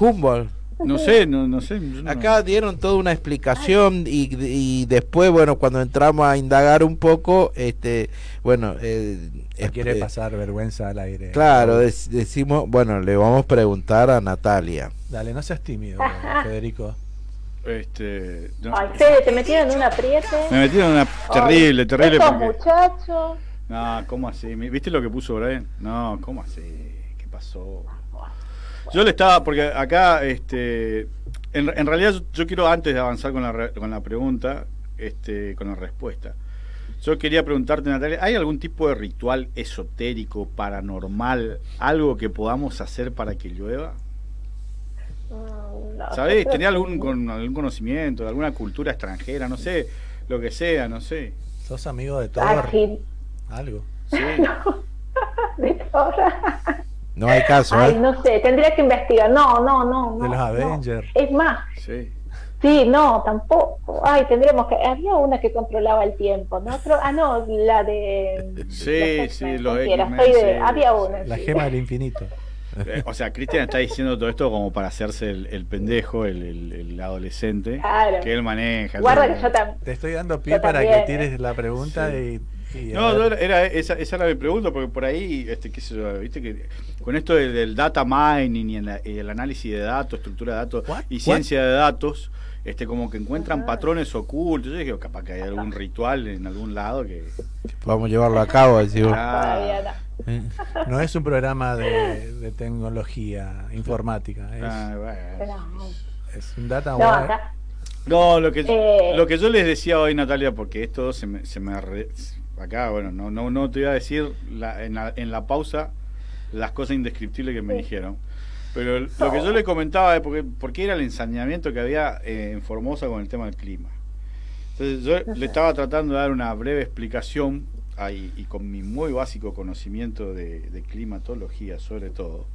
Humboldt. No sé, no, no sé. no- Acá dieron toda una explicación y, y después, bueno, cuando entramos a indagar un poco, este, bueno, eh, No quiere eh, pasar vergüenza al aire. claro, dec- decimos, bueno, le vamos a preguntar a Natalia. Dale, no seas tímido, Federico. Este, no. Ay, Fede, te metieron en un apriete. Me metieron en una terrible, Ay, terrible. Estos porque- muchachos. No, ¿cómo así? ¿Viste lo que puso Brian? No, ¿cómo así? ¿Qué pasó? Yo le estaba, porque acá, este, en, en realidad yo, yo quiero antes de avanzar con la, con la pregunta, este, con la respuesta. Yo quería preguntarte, Natalia, ¿hay algún tipo de ritual esotérico, paranormal, algo que podamos hacer para que llueva? Mm, no, ¿Sabés? yo ¿Tenés creo algún, con, algún conocimiento de alguna cultura extranjera? No sé, lo que sea, no sé. ¿Sos amigo de sí, Algo. Sí. de Thor. No hay caso, Ay, ¿eh? no sé, tendría que investigar. No, no, no. no De los no. Avengers. Es más, Sí. sí, no, tampoco. Ay, tendremos que. Había una que controlaba el tiempo, ¿no? Creo- ah, no, la de. Sí, sí, los de- sí. Había una. La sí. gema del infinito. Eh, O sea, Cristian está diciendo todo esto como para hacerse el, el pendejo, el, el- el adolescente Claro. que él maneja. Guarda que yo también. Te estoy dando pie Yo para también, que tires la pregunta y No, no, era, esa, esa era mi pregunta, porque por ahí, este, qué sé yo, viste que con esto del, del data mining y el, el análisis de datos, estructura de datos y ciencia de datos, este, como que encuentran patrones ocultos. Yo dije, capaz que hay algún ritual en algún lado que. Vamos a llevarlo a cabo, no. Es un programa de, de tecnología informática. Es, Ah, bueno. Es un data no. No, lo que, Eh. lo que yo les decía hoy, Natalia, porque esto se me, se me re- acá, bueno, no, no, no te iba a decir la- en, la, en la pausa las cosas indescriptibles que me dijeron. Pero lo que yo le comentaba es porque, porque era el ensañamiento que había eh, en Formosa con el tema del clima. Entonces yo le estaba tratando de dar una breve explicación ahí, y con mi muy básico conocimiento de, de climatología sobre todo.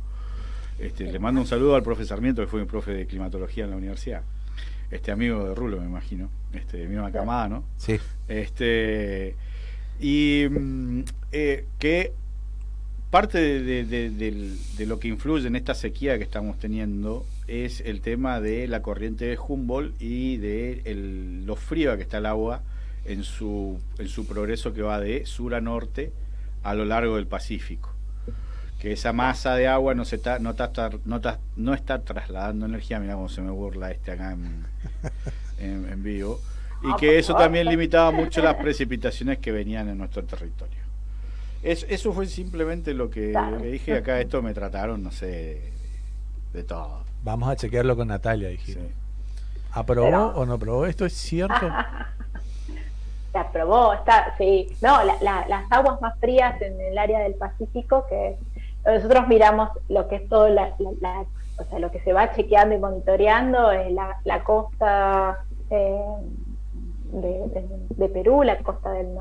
Este, le mando un saludo al profe Sarmiento, que fue mi profe de climatología en la universidad. Este amigo de Rulo, me imagino. Este, de misma camada, ¿no? Sí. Este, y mm, eh, que parte de, lo que influye en esta sequía que estamos teniendo es el tema de la corriente de Humboldt y de el- lo fría que está el agua en su, en su progreso que va de sur a norte a lo largo del Pacífico. Que esa masa de agua no se está, no está, no está, no está trasladando energía, mira cómo se me burla este acá en- en vivo, y que eso también limitaba mucho las precipitaciones que venían en nuestro territorio. Es- eso fue simplemente lo que, dije acá, esto me trataron, no sé, de todo. Vamos a chequearlo con Natalia, dijiste. ¿Aprobó Pero- o no aprobó? ¿Esto es cierto? Se aprobó, está, sí. No, la- la- las aguas más frías en el área del Pacífico, que nosotros miramos lo que es todo la, la- la- o sea, lo que se va chequeando y monitoreando, es la, la costa eh, de, Perú, la costa del,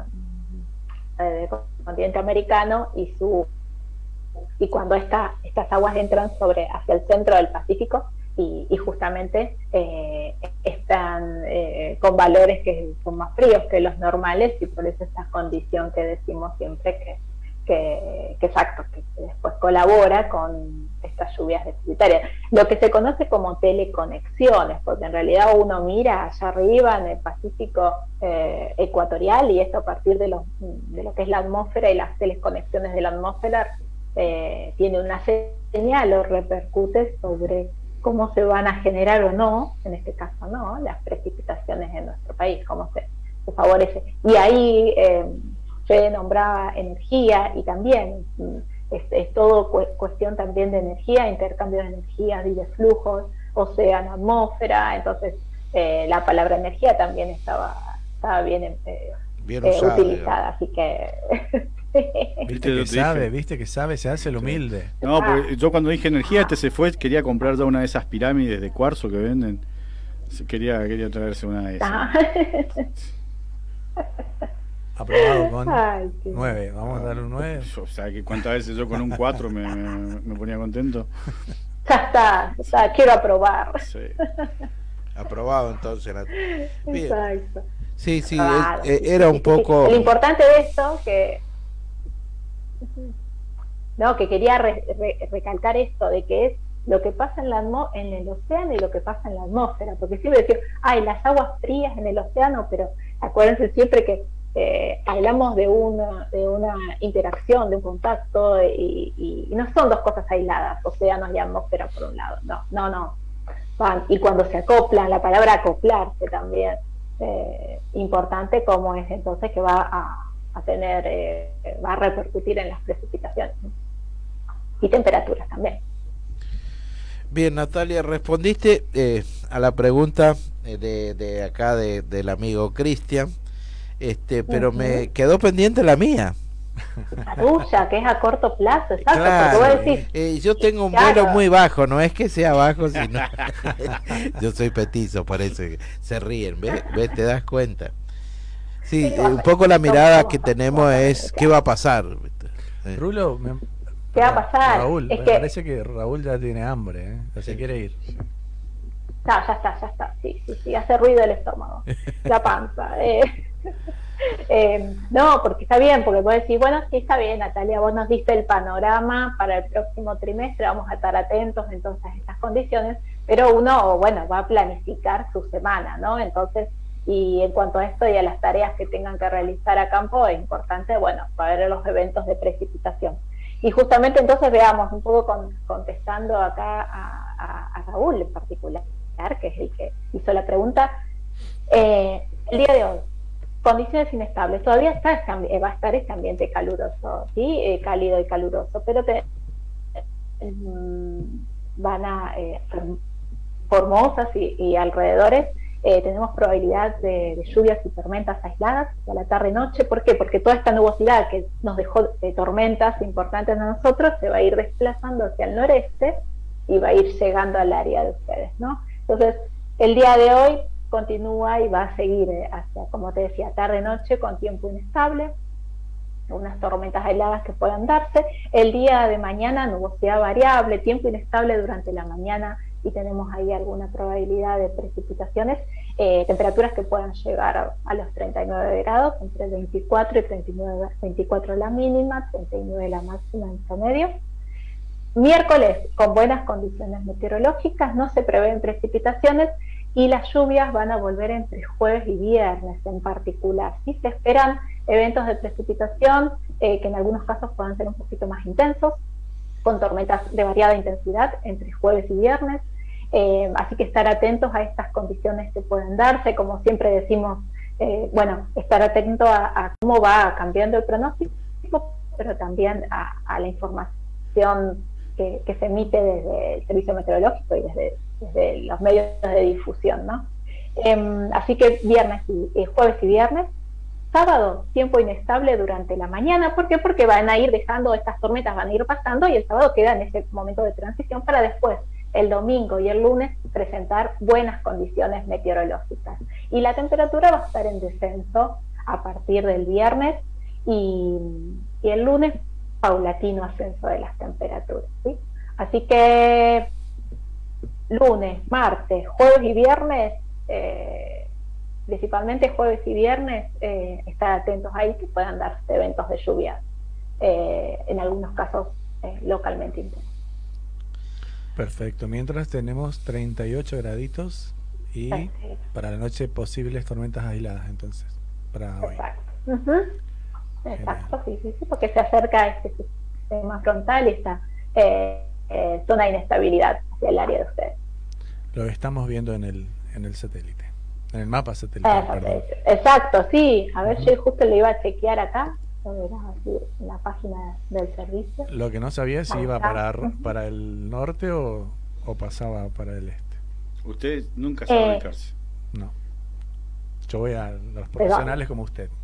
eh, del continente americano y su y cuando esta, estas aguas entran sobre hacia el centro del Pacífico y, y justamente eh, están eh, con valores que son más fríos que los normales y por eso esta condición que decimos siempre que, que, exacto, que después colabora con estas lluvias deficitarias. Lo que se conoce como teleconexiones, porque en realidad uno mira allá arriba en el Pacífico eh, ecuatorial y esto a partir de, los, de lo que es la atmósfera y las teleconexiones de la atmósfera eh, tiene una señal o repercute sobre cómo se van a generar o no, en este caso no, las precipitaciones en nuestro país, cómo se, se favorece. Y ahí eh, se nombraba energía y también mm, es, es todo cu- cuestión también de energía, intercambio de energías y de flujos, océano, atmósfera, entonces eh, la palabra energía también estaba, estaba bien, eh, Bien eh, usada, utilizada, así que... Viste que sabe, viste que sabe, se hace el humilde. No, porque yo cuando dije energía, este se fue, quería comprar ya una de esas pirámides de cuarzo que venden. Quería, quería traerse una de esas. Ah. Aprobado con Ay, qué- 9. Vamos a darle un 9. O sea, que cuántas veces yo con un 4 me, me- me ponía contento. Ya está, ya está, quiero aprobar. Aprobado entonces. Nat- Bien. Exacto. Sí, sí, Claro, es- eh, era un poco... Lo importante de esto, que. No, que quería re- re- recalcar esto, de que es lo que pasa en, la en el océano y lo que pasa en la atmósfera, porque siempre decir, ay, las aguas frías en el océano, pero acuérdense siempre que eh, hablamos de una, de una interacción, de un contacto, y, y- no son dos cosas aisladas, océanos y atmósfera por un lado, no, no, no. Y cuando se acoplan, la palabra acoplarse también, eh, importante como es entonces que va a, a tener, eh, va a repercutir en las precipitaciones y temperaturas también. Bien, Natalia, respondiste eh, a la pregunta eh, de, de acá de- del amigo Cristian, este, pero me quedó pendiente la mía. La tuya, que es a corto plazo, exacto, Claro, porque vos decís, eh, yo tengo un Claro. vuelo muy bajo, no es que sea bajo, sino yo soy petizo, parece que se ríen, ¿ves? ¿Ves? ¿Te das cuenta? Sí, eh, un poco la mirada que tenemos es qué va a pasar. Eh. Rulo, me- ¿qué va a pasar? Raúl, es me que, parece que Raúl ya tiene hambre, ¿eh? Se quiere ir. ya, ya está, ya está, sí, sí, sí, hace ruido el estómago, la panza. eh. Eh, no, porque está bien, porque vos decís, bueno, sí está bien, Natalia, vos nos diste el panorama para el próximo trimestre, vamos a estar atentos entonces a estas condiciones, pero uno, bueno, va a planificar su semana, ¿no? Entonces, y en cuanto a esto y a las tareas que tengan que realizar a campo, es importante, bueno, ver los eventos de precipitación. Y justamente entonces veamos, un poco con- contestando acá a Raúl en particular, que es el que hizo la pregunta, eh, el día de hoy, condiciones inestables. Todavía está este eh, va a estar este ambiente caluroso, ¿sí? Eh, cálido y caluroso, pero te- mm, van a eh, Form- Formosas y, y alrededores. eh, tenemos probabilidad de, lluvias y tormentas aisladas a la tarde-noche. ¿Por qué? Porque toda esta nubosidad que nos dejó de tormentas importantes a nosotros se va a ir desplazando hacia el noreste y va a ir llegando al área de ustedes, ¿no? Entonces, el día de hoy continúa y va a seguir eh, hacia, como te decía, tarde-noche con tiempo inestable, unas tormentas aisladas que puedan darse. El día de mañana nubosidad variable, tiempo inestable durante la mañana y tenemos ahí alguna probabilidad de precipitaciones, eh, temperaturas que puedan llegar a, a los 39 grados, entre 24 y 39, 24 la mínima, 39 la máxima en promedio. Miércoles, con buenas condiciones meteorológicas, no se prevén precipitaciones y las lluvias van a volver entre jueves y viernes en particular. Sí se esperan eventos de precipitación eh, que en algunos casos puedan ser un poquito más intensos, con tormentas de variada intensidad entre jueves y viernes. Eh, así que estar atentos a estas condiciones que pueden darse, como siempre decimos, eh, bueno, estar atento a, cómo va cambiando el pronóstico, pero también a, a la información que, que se emite desde el servicio meteorológico y desde, desde los medios de difusión, ¿no? Em, así que viernes y eh, jueves y viernes. Sábado, tiempo inestable durante la mañana. ¿Por qué? Porque van a ir dejando estas tormentas, van a ir pasando y el sábado queda en ese momento de transición para después, el domingo y el lunes, presentar buenas condiciones meteorológicas. Y la temperatura va a estar en descenso a partir del viernes y, el lunes paulatino ascenso de las temperaturas. ¿sí? Así que lunes, martes, jueves y viernes, eh, principalmente jueves y viernes, eh, estar atentos ahí que puedan darse eventos de lluvia, eh, en algunos casos localmente intensos. Perfecto. Mientras tenemos 38 graditos y Perfecto. para la noche posibles tormentas aisladas, entonces, para hoy. Ujú. Exacto, sí, sí, sí, porque se acerca este sistema frontal y esta zona de inestabilidad hacia el área de ustedes. Lo estamos viendo en el, en el satélite, en el mapa satelital, Exacto, sí. A ver, yo justo le iba a chequear acá. Lo verás así en la página del servicio. Lo que no sabía es si iba para, para el norte o, o pasaba para el este. Usted nunca se va a Eh, ubicarse. No. Yo voy a los profesionales como usted.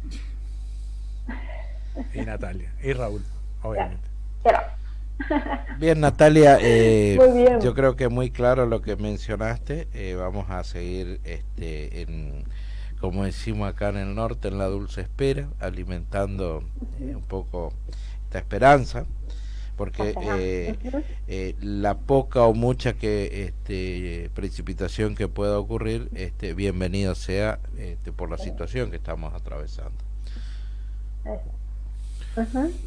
Y Natalia. Y Raúl, obviamente. Pero, Bien, Natalia, eh, Muy bien. yo creo que muy claro lo que mencionaste. eh, vamos a seguir, este, en, como decimos acá en el norte, en la dulce espera, alimentando eh, un poco esta esperanza, porque eh, eh, la poca o mucha que este, precipitación que pueda ocurrir, este, bienvenido sea este, por la situación que estamos atravesando.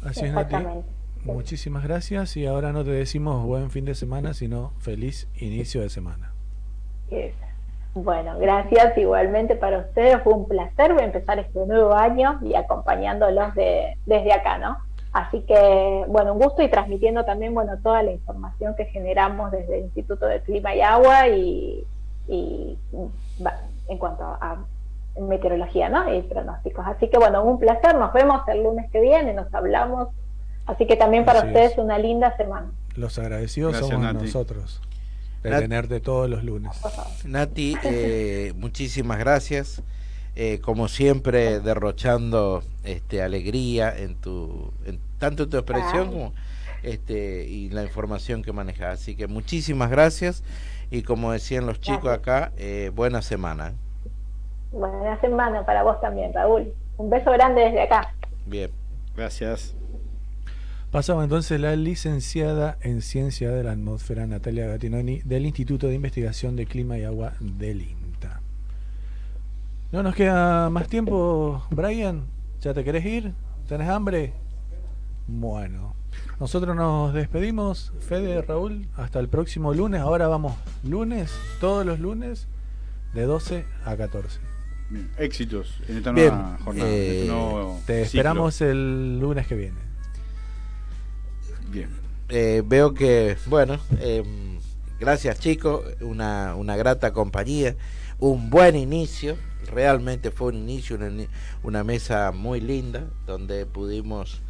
Así es. Muchísimas gracias y ahora no te decimos buen fin de semana, sino feliz inicio de semana. Bueno, gracias igualmente para ustedes. Fue un placer empezar este nuevo año y acompañándolos de, desde acá, ¿no? Así que, bueno, un gusto y transmitiendo también, bueno, toda la información que generamos desde el Instituto de Clima y Agua y, y, en cuanto a meteorología, ¿no? Y pronósticos. Así que, bueno, un placer. Nos vemos el lunes que viene, nos hablamos. Así que también para Así ustedes es. una linda semana. Los agradecidos Gracias, somos Nati. nosotros de Nat- tenerte todos los lunes. Nati, eh, muchísimas gracias. Eh, como siempre, derrochando este, alegría en tu, en, tanto en tu expresión Ay. como este, y la información que manejas. Así que muchísimas gracias. Y como decían los chicos acá, eh, buena semana. Buena semana para vos también, Raúl. Un beso grande desde acá. Bien. Gracias. Pasaba entonces la licenciada en Ciencia de la Atmósfera Natalia Gattinoni del Instituto de Investigación de Clima y Agua del INTA. No nos queda más tiempo, Brian. ¿Ya te querés ir? ¿Tenés hambre? Bueno, nosotros nos despedimos, Fede, Raúl, hasta el próximo lunes. Ahora vamos lunes, todos los lunes, de 12 a 14. Bien, Éxitos en esta Bien, nueva jornada. eh, este nuevo Te ciclo. esperamos el lunes que viene. Bien. Eh, veo que, bueno, eh, gracias chicos, una, una grata compañía, un buen inicio, realmente fue un inicio, una, una mesa muy linda, donde pudimos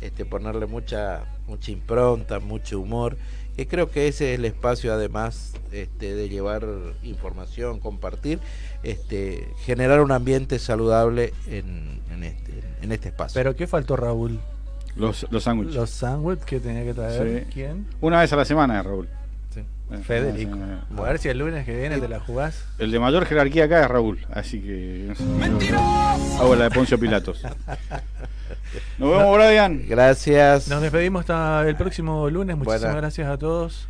este, ponerle mucha, mucha impronta, mucho humor, que creo que ese es el espacio además este, de llevar información, compartir, este, generar un ambiente saludable en, en este, en este espacio. Pero ¿qué faltó, Raúl? Los, los sándwiches. Los sándwiches que tenía que traer. Sí. ¿Quién? Una vez a la semana, Raúl. Sí. Eh, Federico. A ver si el lunes que viene te la jugás. El de mayor jerarquía acá es Raúl, así que. Hago la de Poncio Pilatos. Nos vemos, Brian. Gracias. Nos despedimos hasta el próximo lunes. Muchísimas gracias a todos.